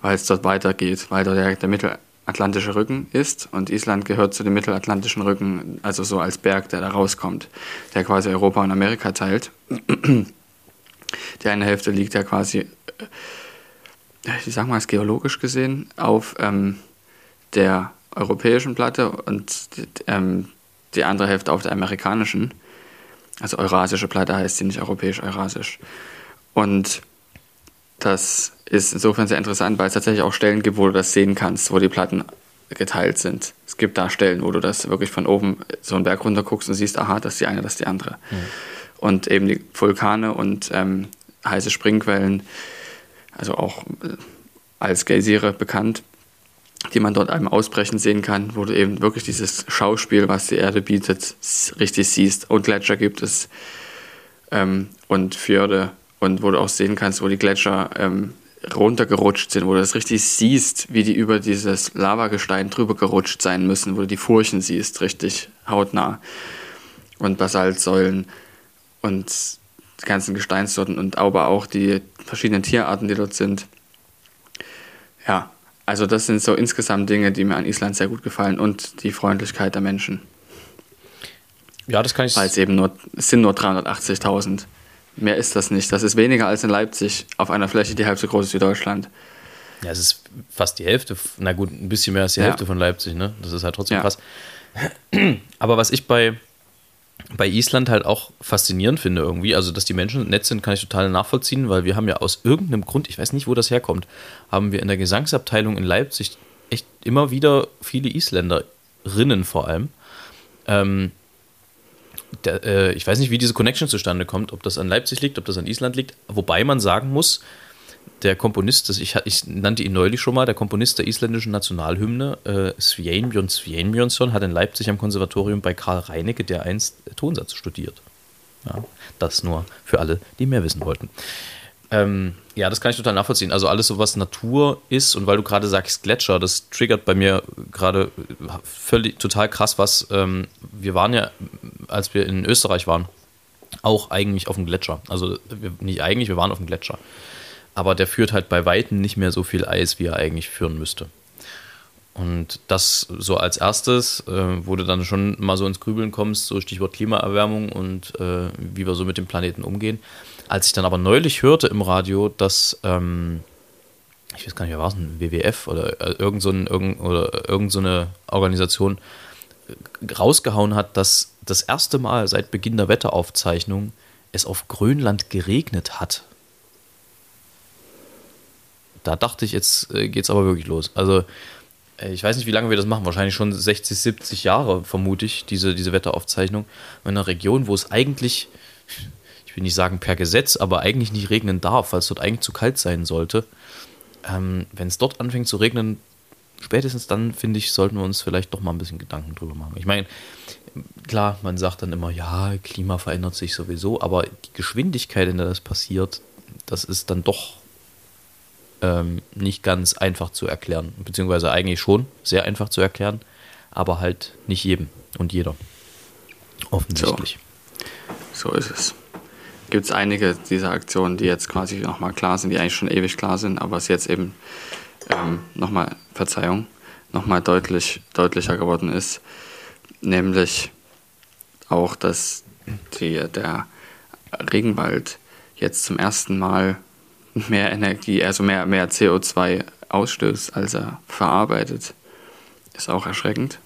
weil es dort weitergeht, weil dort der, der mittelatlantische Rücken ist und Island gehört zu dem mittelatlantischen Rücken, also so als Berg, der da rauskommt, der quasi Europa und Amerika teilt. Die eine Hälfte liegt ja quasi, äh, sagen wir es, geologisch gesehen, auf ähm, der europäischen Platte und ähm, die andere Hälfte auf der amerikanischen. Also eurasische Platte heißt sie nicht europäisch-eurasisch. Und das ist insofern sehr interessant, weil es tatsächlich auch Stellen gibt, wo du das sehen kannst, wo die Platten geteilt sind. Es gibt da Stellen, wo du das wirklich von oben so einen Berg runter guckst und siehst, aha, das ist die eine, das ist die andere. Mhm. Und eben die Vulkane und ähm, heiße Springquellen, also auch äh, als Geysire bekannt, die man dort einmal ausbrechen sehen kann, wo du eben wirklich dieses Schauspiel, was die Erde bietet, richtig siehst. Und Gletscher gibt es ähm, und Fjorde und wo du auch sehen kannst, wo die Gletscher ähm, runtergerutscht sind, wo du das richtig siehst, wie die über dieses Lavagestein drüber gerutscht sein müssen, wo du die Furchen siehst, richtig hautnah. Und Basaltsäulen und die ganzen Gesteinssorten und aber auch die verschiedenen Tierarten, die dort sind. Ja, also das sind so insgesamt Dinge, die mir an Island sehr gut gefallen und die Freundlichkeit der Menschen. Ja, das kann ich. Weil es eben nur, es sind nur 380.000. Mehr ist das nicht. Das ist weniger als in Leipzig auf einer Fläche, die halb so groß ist wie Deutschland. Ja, es ist fast die Hälfte. Na gut, ein bisschen mehr als die ja. Hälfte von Leipzig, ne? Das ist halt trotzdem ja. krass. Aber was ich bei, bei Island halt auch faszinierend finde irgendwie, also dass die Menschen nett sind, kann ich total nachvollziehen, weil wir haben ja aus irgendeinem Grund, ich weiß nicht, wo das herkommt, haben wir in der Gesangsabteilung in Leipzig echt immer wieder viele Isländerinnen vor allem. Ähm, der, äh, ich weiß nicht, wie diese Connection zustande kommt, ob das an Leipzig liegt, ob das an Island liegt, wobei man sagen muss, der Komponist, das ich, ich nannte ihn neulich schon mal, der Komponist der isländischen Nationalhymne, äh, Sveinbjörn Sveinbjörnsson, hat in Leipzig am Konservatorium bei Karl Reinecke, der einst Tonsatz studiert. Ja, das nur für alle, die mehr wissen wollten. Ähm, ja, das kann ich total nachvollziehen. Also alles so, was Natur ist und weil du gerade sagst Gletscher, das triggert bei mir gerade völlig total krass was. Ähm, wir waren ja, als wir in Österreich waren, auch eigentlich auf dem Gletscher. Also wir, nicht eigentlich, wir waren auf dem Gletscher aber der führt halt bei Weitem nicht mehr so viel Eis, wie er eigentlich führen müsste. Und das so als erstes, äh, wo du dann schon mal so ins Grübeln kommst, so Stichwort Klimaerwärmung und äh, wie wir so mit dem Planeten umgehen. Als ich dann aber neulich hörte im Radio, dass, ähm, ich weiß gar nicht, wer war es, ein WWF oder äh, irgend so, irgend, irgend so eine Organisation äh, rausgehauen hat, dass das erste Mal seit Beginn der Wetteraufzeichnung es auf Grönland geregnet hat da dachte ich, jetzt äh, geht es aber wirklich los. Also äh, ich weiß nicht, wie lange wir das machen. Wahrscheinlich schon 60, 70 Jahre, vermute ich, diese, diese Wetteraufzeichnung. In einer Region, wo es eigentlich, ich will nicht sagen per Gesetz, aber eigentlich nicht regnen darf, weil es dort eigentlich zu kalt sein sollte. Ähm, Wenn es dort anfängt zu regnen, spätestens dann, finde ich, sollten wir uns vielleicht doch mal ein bisschen Gedanken drüber machen. Ich meine, klar, man sagt dann immer, ja, Klima verändert sich sowieso, aber die Geschwindigkeit, in der das passiert, das ist dann doch ähm, nicht ganz einfach zu erklären. Beziehungsweise eigentlich schon sehr einfach zu erklären, aber halt nicht jedem und jeder. Offensichtlich. So, so ist es. Gibt es einige dieser Aktionen, die jetzt quasi nochmal klar sind, die eigentlich schon ewig klar sind, aber es jetzt eben ähm, nochmal, Verzeihung, nochmal deutlich, deutlicher geworden ist. Nämlich auch, dass die, der Regenwald jetzt zum ersten Mal mehr Energie, also mehr, mehr CO2 ausstößt, als er verarbeitet. Ist auch erschreckend.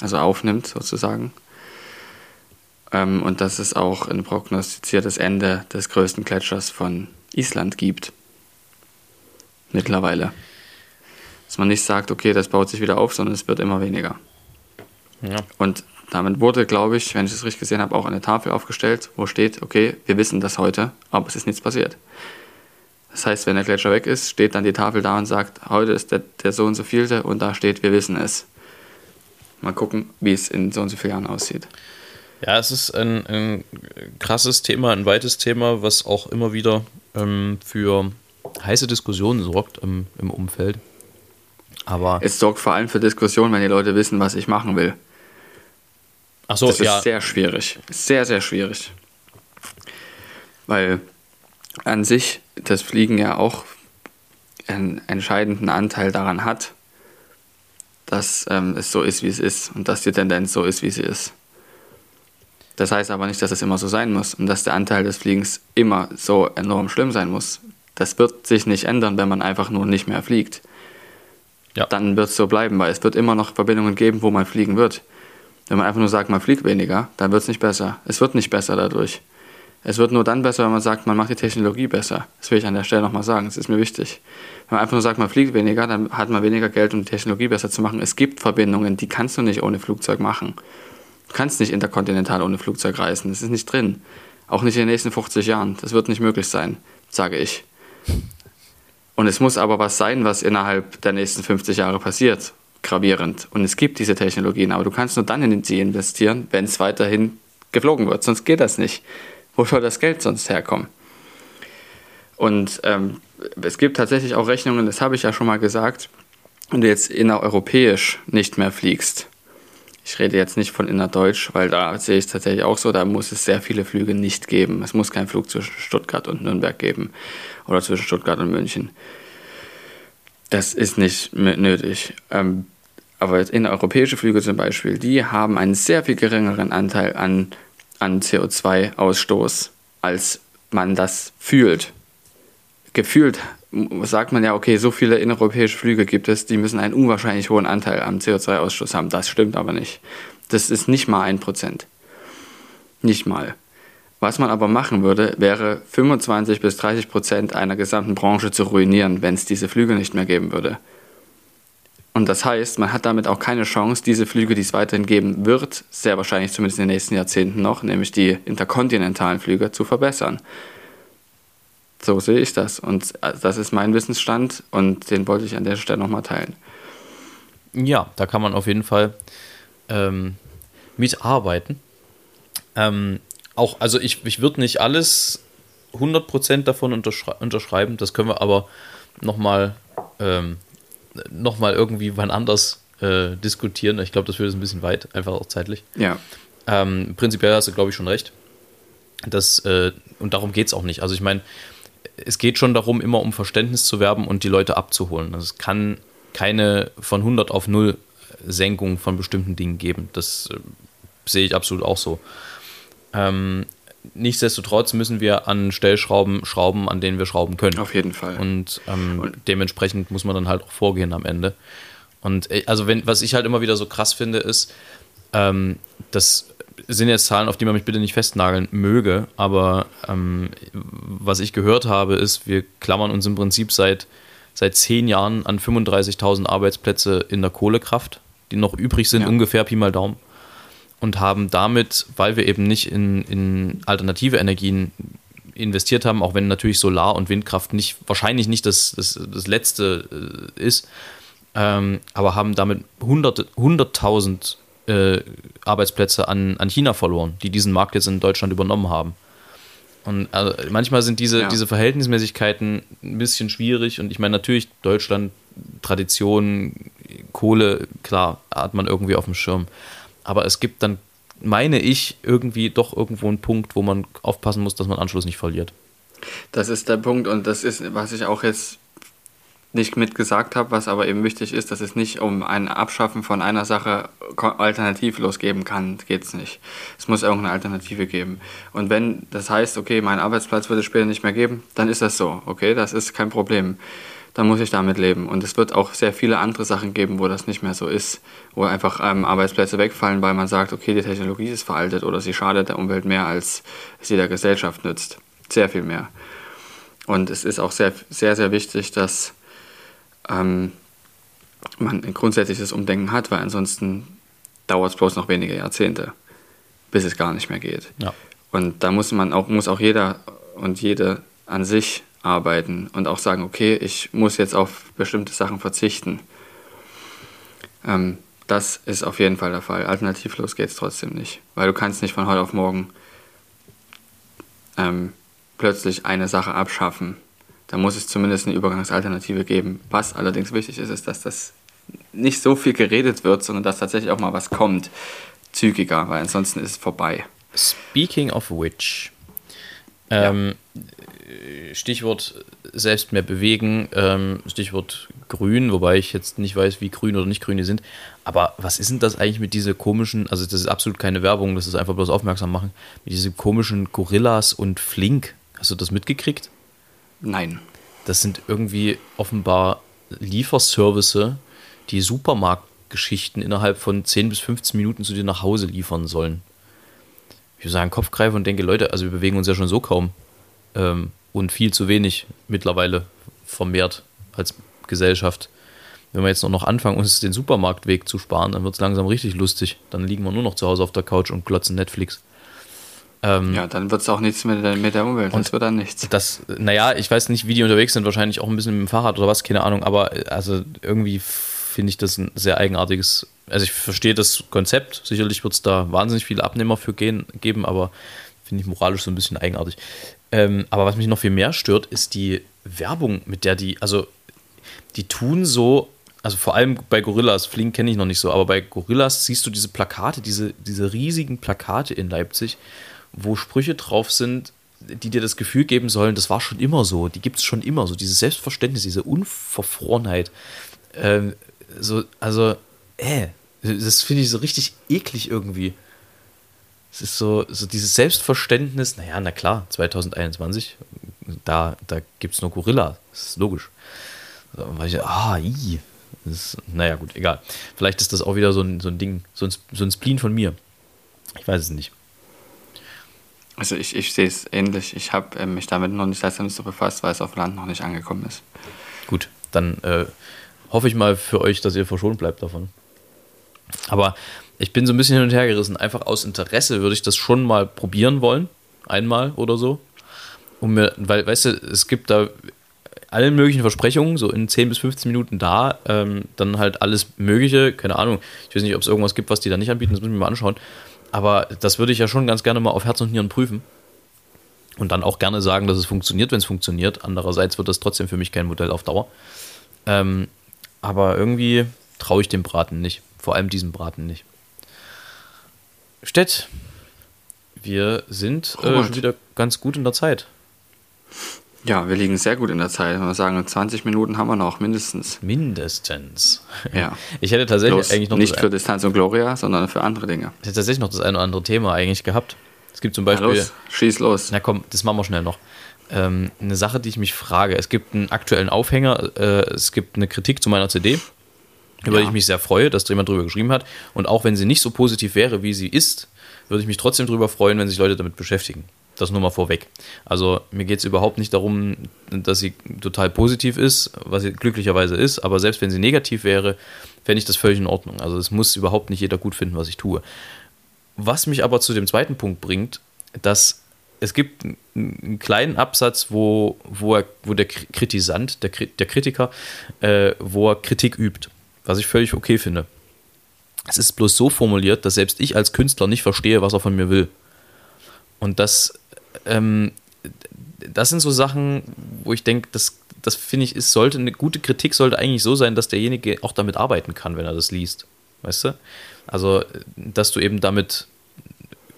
Also aufnimmt sozusagen. Ähm, und dass es auch ein prognostiziertes Ende des größten Gletschers von Island gibt. Mittlerweile. Dass man nicht sagt, okay, das baut sich wieder auf, sondern es wird immer weniger. Ja. Und damit wurde, glaube ich, wenn ich es richtig gesehen habe, auch eine Tafel aufgestellt, wo steht, okay, wir wissen das heute, aber es ist nichts passiert. Das heißt, wenn der Gletscher weg ist, steht dann die Tafel da und sagt, heute ist der, der so und so vielte und da steht, wir wissen es. Mal gucken, wie es in so und so vielen Jahren aussieht. Ja, es ist ein, ein krasses Thema, ein weites Thema, was auch immer wieder ähm, für heiße Diskussionen sorgt im, im Umfeld. Aber es sorgt vor allem für Diskussionen, wenn die Leute wissen, was ich machen will. Ach so, das ist ja. sehr schwierig. Sehr, sehr schwierig. Weil an sich das Fliegen ja auch einen entscheidenden Anteil daran hat, dass ähm, es so ist, wie es ist und dass die Tendenz so ist, wie sie ist. Das heißt aber nicht, dass es immer so sein muss und dass der Anteil des Fliegens immer so enorm schlimm sein muss. Das wird sich nicht ändern, wenn man einfach nur nicht mehr fliegt. Ja. Dann wird es so bleiben, weil es wird immer noch Verbindungen geben, wo man fliegen wird. Wenn man einfach nur sagt, man fliegt weniger, dann wird es nicht besser. Es wird nicht besser dadurch. Es wird nur dann besser, wenn man sagt, man macht die Technologie besser. Das will ich an der Stelle nochmal sagen, das ist mir wichtig. Wenn man einfach nur sagt, man fliegt weniger, dann hat man weniger Geld, um die Technologie besser zu machen. Es gibt Verbindungen, die kannst du nicht ohne Flugzeug machen. Du kannst nicht interkontinental ohne Flugzeug reisen. Das ist nicht drin. Auch nicht in den nächsten 50 Jahren. Das wird nicht möglich sein, sage ich. Und es muss aber was sein, was innerhalb der nächsten 50 Jahre passiert. Gravierend. Und es gibt diese Technologien, aber du kannst nur dann in sie investieren, wenn es weiterhin geflogen wird. Sonst geht das nicht. Wo soll das Geld sonst herkommen? Und ähm, es gibt tatsächlich auch Rechnungen, das habe ich ja schon mal gesagt, wenn du jetzt innereuropäisch nicht mehr fliegst. Ich rede jetzt nicht von innerdeutsch, weil da sehe ich es tatsächlich auch so, da muss es sehr viele Flüge nicht geben. Es muss keinen Flug zwischen Stuttgart und Nürnberg geben oder zwischen Stuttgart und München. Das ist nicht nötig. Ähm, aber innereuropäische Flüge zum Beispiel, die haben einen sehr viel geringeren Anteil an, an CO2-Ausstoß, als man das fühlt gefühlt sagt man ja, okay, so viele innereuropäische Flüge gibt es, die müssen einen unwahrscheinlich hohen Anteil am CO2-Ausstoß haben. Das stimmt aber nicht. Das ist nicht mal ein Prozent. Nicht mal. Was man aber machen würde, wäre 25 bis 30 Prozent einer gesamten Branche zu ruinieren, wenn es diese Flüge nicht mehr geben würde. Und das heißt, man hat damit auch keine Chance, diese Flüge, die es weiterhin geben wird, sehr wahrscheinlich zumindest in den nächsten Jahrzehnten noch, nämlich die interkontinentalen Flüge, zu verbessern. So sehe ich das. Und äh, das ist mein Wissensstand und den wollte ich an der Stelle nochmal teilen. Ja, da kann man auf jeden Fall ähm, mitarbeiten. Ähm, auch, also ich, ich würde nicht alles 100% davon unterschrei unterschreiben, das können wir aber nochmal ähm, noch irgendwie wann anders äh, diskutieren. Ich glaube, das wird ein bisschen weit, einfach auch zeitlich. Ja. Ähm, prinzipiell hast du, glaube ich, schon recht. Das, äh, und darum geht es auch nicht. Also ich meine, es geht schon darum, immer um Verständnis zu werben und die Leute abzuholen. Also es kann keine von 100 auf 0 Senkung von bestimmten Dingen geben. Das äh, sehe ich absolut auch so. Ähm, nichtsdestotrotz müssen wir an Stellschrauben schrauben, an denen wir schrauben können. Auf jeden Fall. Und, ähm, und dementsprechend muss man dann halt auch vorgehen am Ende. Und äh, also wenn, was ich halt immer wieder so krass finde, ist, ähm, dass sind jetzt Zahlen, auf die man mich bitte nicht festnageln möge, aber ähm, was ich gehört habe, ist, wir klammern uns im Prinzip seit, seit zehn Jahren an 35.000 Arbeitsplätze in der Kohlekraft, die noch übrig sind, ja. ungefähr Pi mal Daumen. Und haben damit, weil wir eben nicht in, in alternative Energien investiert haben, auch wenn natürlich Solar- und Windkraft nicht, wahrscheinlich nicht das, das, das letzte äh, ist, ähm, aber haben damit 100.000 100 äh, Arbeitsplätze an, an China verloren, die diesen Markt jetzt in Deutschland übernommen haben. Und also manchmal sind diese, ja. diese Verhältnismäßigkeiten ein bisschen schwierig. Und ich meine, natürlich, Deutschland, Tradition, Kohle, klar, hat man irgendwie auf dem Schirm. Aber es gibt dann, meine ich, irgendwie doch irgendwo einen Punkt, wo man aufpassen muss, dass man Anschluss nicht verliert. Das ist der Punkt und das ist, was ich auch jetzt nicht mitgesagt habe, was aber eben wichtig ist, dass es nicht um ein Abschaffen von einer Sache alternativlos geben kann, geht es nicht. Es muss irgendeine Alternative geben. Und wenn das heißt, okay, mein Arbeitsplatz wird es später nicht mehr geben, dann ist das so, okay, das ist kein Problem. Dann muss ich damit leben. Und es wird auch sehr viele andere Sachen geben, wo das nicht mehr so ist, wo einfach ähm, Arbeitsplätze wegfallen, weil man sagt, okay, die Technologie ist veraltet oder sie schadet der Umwelt mehr, als sie der Gesellschaft nützt. Sehr viel mehr. Und es ist auch sehr, sehr, sehr wichtig, dass ähm, man ein grundsätzliches Umdenken hat, weil ansonsten dauert es bloß noch wenige Jahrzehnte, bis es gar nicht mehr geht. Ja. Und da muss man auch, muss auch jeder und jede an sich arbeiten und auch sagen, okay, ich muss jetzt auf bestimmte Sachen verzichten. Ähm, das ist auf jeden Fall der Fall. Alternativlos geht es trotzdem nicht, weil du kannst nicht von heute auf morgen ähm, plötzlich eine Sache abschaffen da muss es zumindest eine Übergangsalternative geben. Was allerdings wichtig ist, ist, dass das nicht so viel geredet wird, sondern dass tatsächlich auch mal was kommt zügiger, weil ansonsten ist es vorbei. Speaking of which, ähm, ja. Stichwort selbst mehr bewegen, ähm, Stichwort grün, wobei ich jetzt nicht weiß, wie grün oder nicht grün die sind. Aber was ist denn das eigentlich mit dieser komischen, also das ist absolut keine Werbung, das ist einfach bloß aufmerksam machen, mit diesen komischen Gorillas und Flink? Hast du das mitgekriegt? Nein. Das sind irgendwie offenbar Lieferservice, die Supermarktgeschichten innerhalb von 10 bis 15 Minuten zu dir nach Hause liefern sollen. Ich würde sagen, Kopf greife und denke, Leute, also wir bewegen uns ja schon so kaum. Ähm, und viel zu wenig mittlerweile vermehrt als Gesellschaft. Wenn wir jetzt noch anfangen, uns den Supermarktweg zu sparen, dann wird es langsam richtig lustig. Dann liegen wir nur noch zu Hause auf der Couch und glotzen Netflix. Ähm, ja, dann wird es auch nichts mit der, mit der Umwelt. Das wird dann nichts. Das, naja, ich weiß nicht, wie die unterwegs sind. Wahrscheinlich auch ein bisschen mit dem Fahrrad oder was, keine Ahnung. Aber also irgendwie finde ich das ein sehr eigenartiges. Also ich verstehe das Konzept. Sicherlich wird es da wahnsinnig viele Abnehmer für gehen, geben, aber finde ich moralisch so ein bisschen eigenartig. Ähm, aber was mich noch viel mehr stört, ist die Werbung, mit der die, also die tun so, also vor allem bei Gorillas, Flink kenne ich noch nicht so, aber bei Gorillas siehst du diese Plakate, diese, diese riesigen Plakate in Leipzig, wo Sprüche drauf sind, die dir das Gefühl geben sollen, das war schon immer so, die gibt es schon immer so, dieses Selbstverständnis, diese Unverfrorenheit. Ähm, so, also, äh, das finde ich so richtig eklig irgendwie. Es ist so, so dieses Selbstverständnis, naja, na klar, 2021, da, da gibt es nur Gorilla, das ist logisch. Da ich, ah, i. Ist, naja, gut, egal. Vielleicht ist das auch wieder so ein, so ein Ding, so ein, so ein Spleen von mir. Ich weiß es nicht. Also ich, ich sehe es ähnlich. Ich habe äh, mich damit noch nicht, nicht so befasst, weil es auf Land noch nicht angekommen ist. Gut, dann äh, hoffe ich mal für euch, dass ihr verschont bleibt davon. Aber ich bin so ein bisschen hin und her gerissen. Einfach aus Interesse würde ich das schon mal probieren wollen. Einmal oder so. Um mir, weil, weißt du, es gibt da alle möglichen Versprechungen, so in 10 bis 15 Minuten da, ähm, dann halt alles Mögliche, keine Ahnung. Ich weiß nicht, ob es irgendwas gibt, was die da nicht anbieten, das muss ich mir mal anschauen. Aber das würde ich ja schon ganz gerne mal auf Herz und Nieren prüfen. Und dann auch gerne sagen, dass es funktioniert, wenn es funktioniert. Andererseits wird das trotzdem für mich kein Modell auf Dauer. Ähm, aber irgendwie traue ich dem Braten nicht. Vor allem diesem Braten nicht. Stett, wir sind äh, schon wieder ganz gut in der Zeit. Ja, wir liegen sehr gut in der Zeit. Wenn wir sagen, 20 Minuten haben wir noch, mindestens. Mindestens. Ja. Ich hätte tatsächlich Bloß eigentlich noch. Nicht für Distanz und Gloria, sondern für andere Dinge. Ich hätte tatsächlich noch das eine oder andere Thema eigentlich gehabt. Es gibt zum Beispiel. Ja, los, schieß los. Na komm, das machen wir schnell noch. Ähm, eine Sache, die ich mich frage. Es gibt einen aktuellen Aufhänger, äh, es gibt eine Kritik zu meiner CD über ja. die ich mich sehr freue, dass jemand drüber geschrieben hat. Und auch wenn sie nicht so positiv wäre, wie sie ist, würde ich mich trotzdem darüber freuen, wenn sich Leute damit beschäftigen. Das nur mal vorweg. Also mir geht es überhaupt nicht darum, dass sie total positiv ist, was sie glücklicherweise ist, aber selbst wenn sie negativ wäre, fände ich das völlig in Ordnung. Also es muss überhaupt nicht jeder gut finden, was ich tue. Was mich aber zu dem zweiten Punkt bringt, dass es gibt einen kleinen Absatz, wo, wo, er, wo der Kritisant, der, der Kritiker, äh, wo er Kritik übt was ich völlig okay finde. Es ist bloß so formuliert, dass selbst ich als Künstler nicht verstehe, was er von mir will. Und das, ähm, das sind so Sachen, wo ich denke, das, das finde ich, ist, sollte eine gute Kritik sollte eigentlich so sein, dass derjenige auch damit arbeiten kann, wenn er das liest. Weißt du? Also, dass du eben damit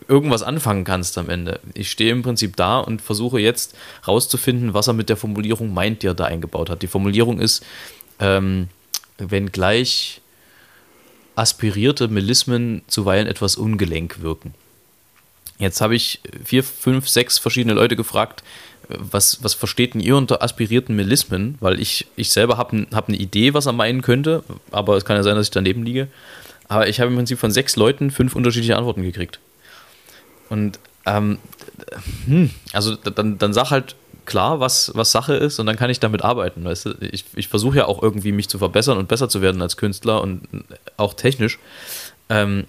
irgendwas anfangen kannst am Ende. Ich stehe im Prinzip da und versuche jetzt rauszufinden, was er mit der Formulierung meint, die er da eingebaut hat. Die Formulierung ist, ähm, wenngleich aspirierte Melismen zuweilen etwas ungelenk wirken. Jetzt habe ich vier, fünf, sechs verschiedene Leute gefragt, was, was versteht denn ihr unter aspirierten Melismen? Weil ich, ich selber habe hab eine Idee, was er meinen könnte, aber es kann ja sein, dass ich daneben liege. Aber ich habe im Prinzip von sechs Leuten fünf unterschiedliche Antworten gekriegt. Und ähm, hm, also dann, dann sag halt klar, was, was Sache ist und dann kann ich damit arbeiten. Weißt du? Ich, ich versuche ja auch irgendwie mich zu verbessern und besser zu werden als Künstler und auch technisch. Ähm,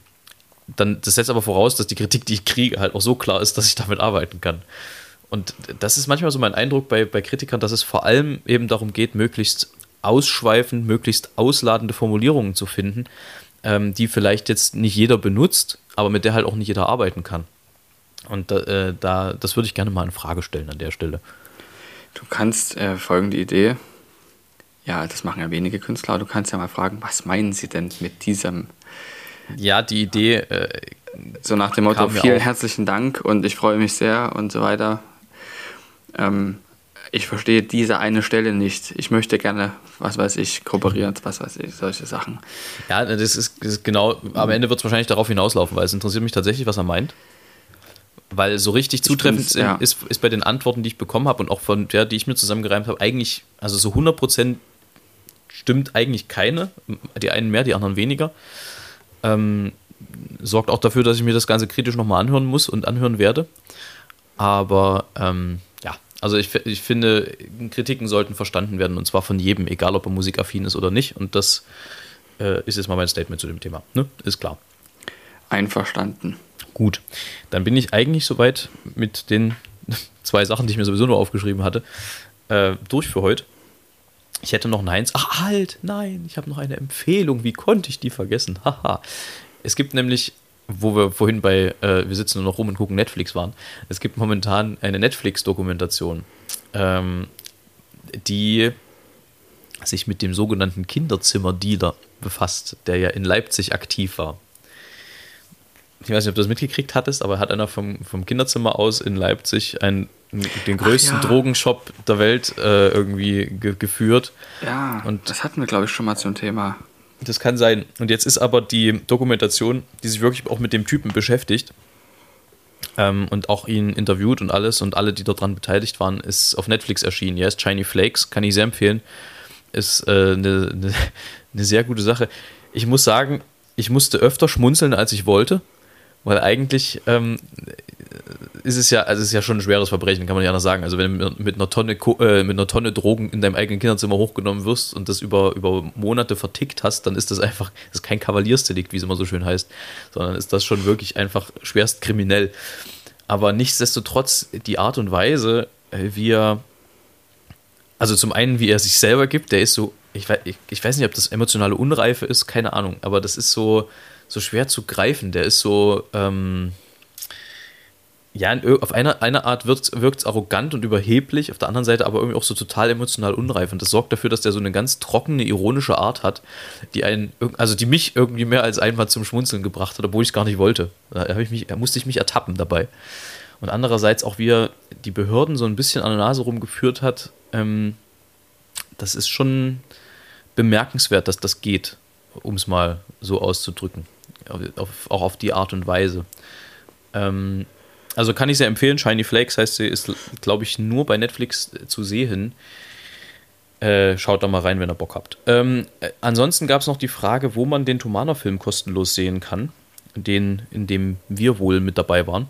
dann, das setzt aber voraus, dass die Kritik, die ich kriege, halt auch so klar ist, dass ich damit arbeiten kann. Und das ist manchmal so mein Eindruck bei, bei Kritikern, dass es vor allem eben darum geht, möglichst ausschweifend, möglichst ausladende Formulierungen zu finden, ähm, die vielleicht jetzt nicht jeder benutzt, aber mit der halt auch nicht jeder arbeiten kann. Und äh, da, das würde ich gerne mal in Frage stellen an der Stelle. Du kannst äh, folgende Idee, ja, das machen ja wenige Künstler, du kannst ja mal fragen, was meinen sie denn mit diesem Ja, die Idee. Äh, so nach dem Motto, vielen herzlichen Dank und ich freue mich sehr und so weiter. Ähm, ich verstehe diese eine Stelle nicht. Ich möchte gerne, was weiß ich, kooperieren, was weiß ich, solche Sachen. Ja, das ist, das ist genau, am Ende wird es wahrscheinlich darauf hinauslaufen, weil es interessiert mich tatsächlich, was er meint. Weil so richtig zutreffend ja. ist, ist bei den Antworten, die ich bekommen habe und auch von der, die ich mir zusammengereimt habe, eigentlich, also so 100% stimmt eigentlich keine. Die einen mehr, die anderen weniger. Ähm, sorgt auch dafür, dass ich mir das Ganze kritisch nochmal anhören muss und anhören werde. Aber ähm, ja, also ich, ich finde, Kritiken sollten verstanden werden und zwar von jedem, egal ob er musikaffin ist oder nicht. Und das äh, ist jetzt mal mein Statement zu dem Thema. Ne? Ist klar. Einverstanden. Gut, dann bin ich eigentlich soweit mit den zwei Sachen, die ich mir sowieso nur aufgeschrieben hatte, äh, durch für heute. Ich hätte noch eins. Ach, halt, nein, ich habe noch eine Empfehlung. Wie konnte ich die vergessen? Haha. es gibt nämlich, wo wir vorhin bei äh, Wir sitzen nur noch rum und gucken Netflix waren, es gibt momentan eine Netflix-Dokumentation, ähm, die sich mit dem sogenannten Kinderzimmer-Dealer befasst, der ja in Leipzig aktiv war ich weiß nicht, ob du das mitgekriegt hattest, aber hat einer vom, vom Kinderzimmer aus in Leipzig einen, den größten ja. Drogenshop der Welt äh, irgendwie ge geführt. Ja, und das hatten wir, glaube ich, schon mal zum Thema. Das kann sein. Und jetzt ist aber die Dokumentation, die sich wirklich auch mit dem Typen beschäftigt ähm, und auch ihn interviewt und alles und alle, die daran beteiligt waren, ist auf Netflix erschienen. Ja, ist Shiny Flakes, kann ich sehr empfehlen. Ist eine äh, ne, ne, ne sehr gute Sache. Ich muss sagen, ich musste öfter schmunzeln, als ich wollte. Weil eigentlich ähm, ist es ja, also es ist ja schon ein schweres Verbrechen, kann man ja noch sagen. Also wenn du mit einer Tonne, äh, mit einer Tonne Drogen in deinem eigenen Kinderzimmer hochgenommen wirst und das über, über Monate vertickt hast, dann ist das einfach, das ist kein Kavaliersdelikt, wie es immer so schön heißt, sondern ist das schon wirklich einfach schwerst kriminell. Aber nichtsdestotrotz die Art und Weise, äh, wie er, also zum einen, wie er sich selber gibt, der ist so, ich weiß, ich, ich weiß nicht, ob das emotionale Unreife ist, keine Ahnung, aber das ist so, so schwer zu greifen. Der ist so, ähm, ja, auf einer, einer Art wirkt es arrogant und überheblich, auf der anderen Seite aber irgendwie auch so total emotional unreif. Und das sorgt dafür, dass der so eine ganz trockene, ironische Art hat, die einen, also die mich irgendwie mehr als einmal zum Schmunzeln gebracht hat, obwohl ich es gar nicht wollte. Da ich mich, musste ich mich ertappen dabei. Und andererseits auch, wie er die Behörden so ein bisschen an der Nase rumgeführt hat, ähm, das ist schon bemerkenswert, dass das geht, um es mal so auszudrücken auf, auch auf die Art und Weise. Ähm, also kann ich sehr empfehlen. Shiny Flakes heißt sie, ist, glaube ich, nur bei Netflix zu sehen. Äh, schaut da mal rein, wenn ihr Bock habt. Ähm, äh, ansonsten gab es noch die Frage, wo man den Tomana-Film kostenlos sehen kann, den, in dem wir wohl mit dabei waren.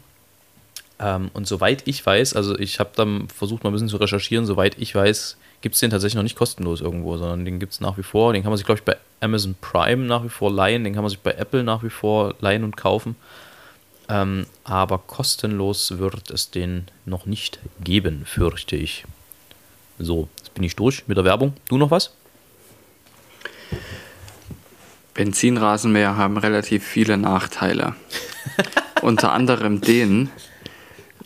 Ähm, und soweit ich weiß, also ich habe dann versucht mal ein bisschen zu recherchieren, soweit ich weiß, gibt es den tatsächlich noch nicht kostenlos irgendwo, sondern den gibt es nach wie vor. Den kann man sich, glaube ich, bei Amazon Prime nach wie vor leihen, den kann man sich bei Apple nach wie vor leihen und kaufen. Ähm, aber kostenlos wird es den noch nicht geben, fürchte ich. So, jetzt bin ich durch mit der Werbung. Du noch was? Benzinrasenmäher haben relativ viele Nachteile. Unter anderem den,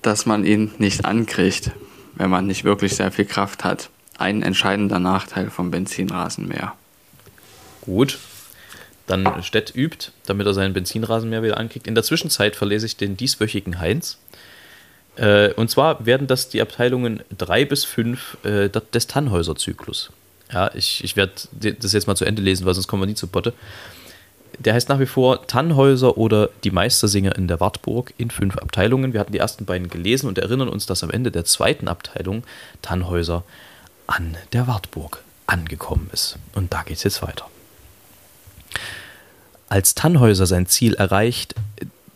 dass man ihn nicht ankriegt, wenn man nicht wirklich sehr viel Kraft hat ein entscheidender Nachteil vom Benzinrasenmäher. Gut. Dann Stett übt, damit er seinen Benzinrasenmäher wieder ankriegt. In der Zwischenzeit verlese ich den dieswöchigen Heinz. Äh, und zwar werden das die Abteilungen 3 bis 5 äh, des Tannhäuser-Zyklus. Ja, ich, ich werde das jetzt mal zu Ende lesen, weil sonst kommen wir nie zu Potte. Der heißt nach wie vor Tannhäuser oder Die Meistersinger in der Wartburg in fünf Abteilungen. Wir hatten die ersten beiden gelesen und erinnern uns, dass am Ende der zweiten Abteilung Tannhäuser an der Wartburg angekommen ist. Und da geht es jetzt weiter. Als Tannhäuser sein Ziel erreicht,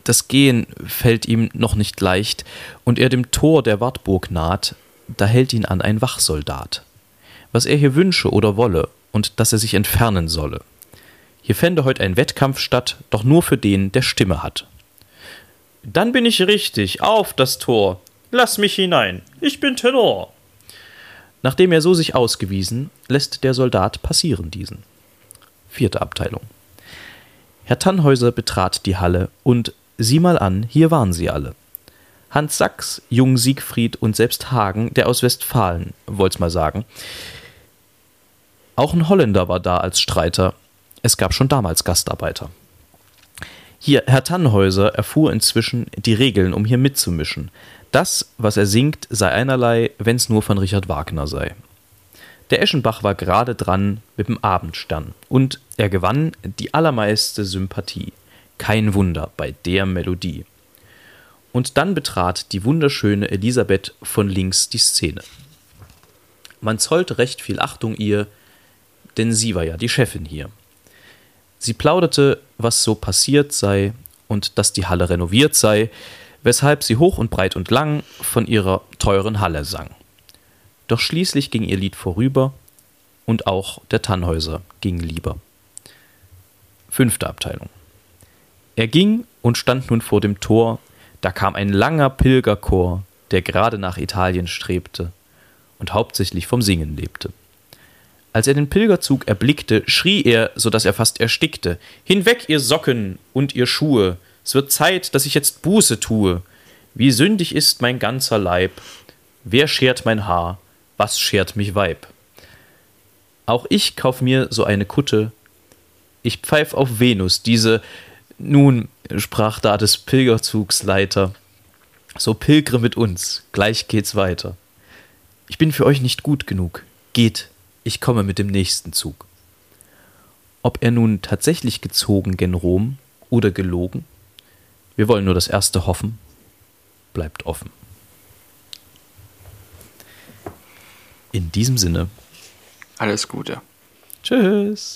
das Gehen fällt ihm noch nicht leicht, und er dem Tor der Wartburg naht, da hält ihn an ein Wachsoldat. Was er hier wünsche oder wolle, und dass er sich entfernen solle. Hier fände heut ein Wettkampf statt, doch nur für den, der Stimme hat. Dann bin ich richtig, auf das Tor. Lass mich hinein, ich bin Tenor. Nachdem er so sich ausgewiesen, lässt der Soldat passieren diesen. Vierte Abteilung. Herr Tannhäuser betrat die Halle und sieh mal an, hier waren sie alle. Hans Sachs, Jung Siegfried und selbst Hagen, der aus Westfalen, wollt's mal sagen. Auch ein Holländer war da als Streiter. Es gab schon damals Gastarbeiter. Hier, Herr Tannhäuser erfuhr inzwischen die Regeln, um hier mitzumischen. Das, was er singt, sei einerlei, wenn's nur von Richard Wagner sei. Der Eschenbach war gerade dran mit dem Abendstern und er gewann die allermeiste Sympathie. Kein Wunder bei der Melodie. Und dann betrat die wunderschöne Elisabeth von links die Szene. Man zollte recht viel Achtung ihr, denn sie war ja die Chefin hier. Sie plauderte, was so passiert sei und dass die Halle renoviert sei, weshalb sie hoch und breit und lang von ihrer teuren Halle sang. Doch schließlich ging ihr Lied vorüber und auch der Tannhäuser ging lieber. Fünfte Abteilung. Er ging und stand nun vor dem Tor, da kam ein langer Pilgerchor, der gerade nach Italien strebte und hauptsächlich vom Singen lebte. Als er den Pilgerzug erblickte, schrie er, so dass er fast erstickte: Hinweg, ihr Socken und ihr Schuhe! Es wird Zeit, dass ich jetzt Buße tue. Wie sündig ist mein ganzer Leib! Wer schert mein Haar? Was schert mich Weib? Auch ich kauf mir so eine Kutte. Ich pfeif auf Venus, diese. Nun, sprach da des Pilgerzugsleiter, so pilgre mit uns, gleich geht's weiter. Ich bin für euch nicht gut genug. Geht, ich komme mit dem nächsten Zug. Ob er nun tatsächlich gezogen gen Rom oder gelogen, wir wollen nur das erste hoffen, bleibt offen. In diesem Sinne. Alles Gute. Tschüss.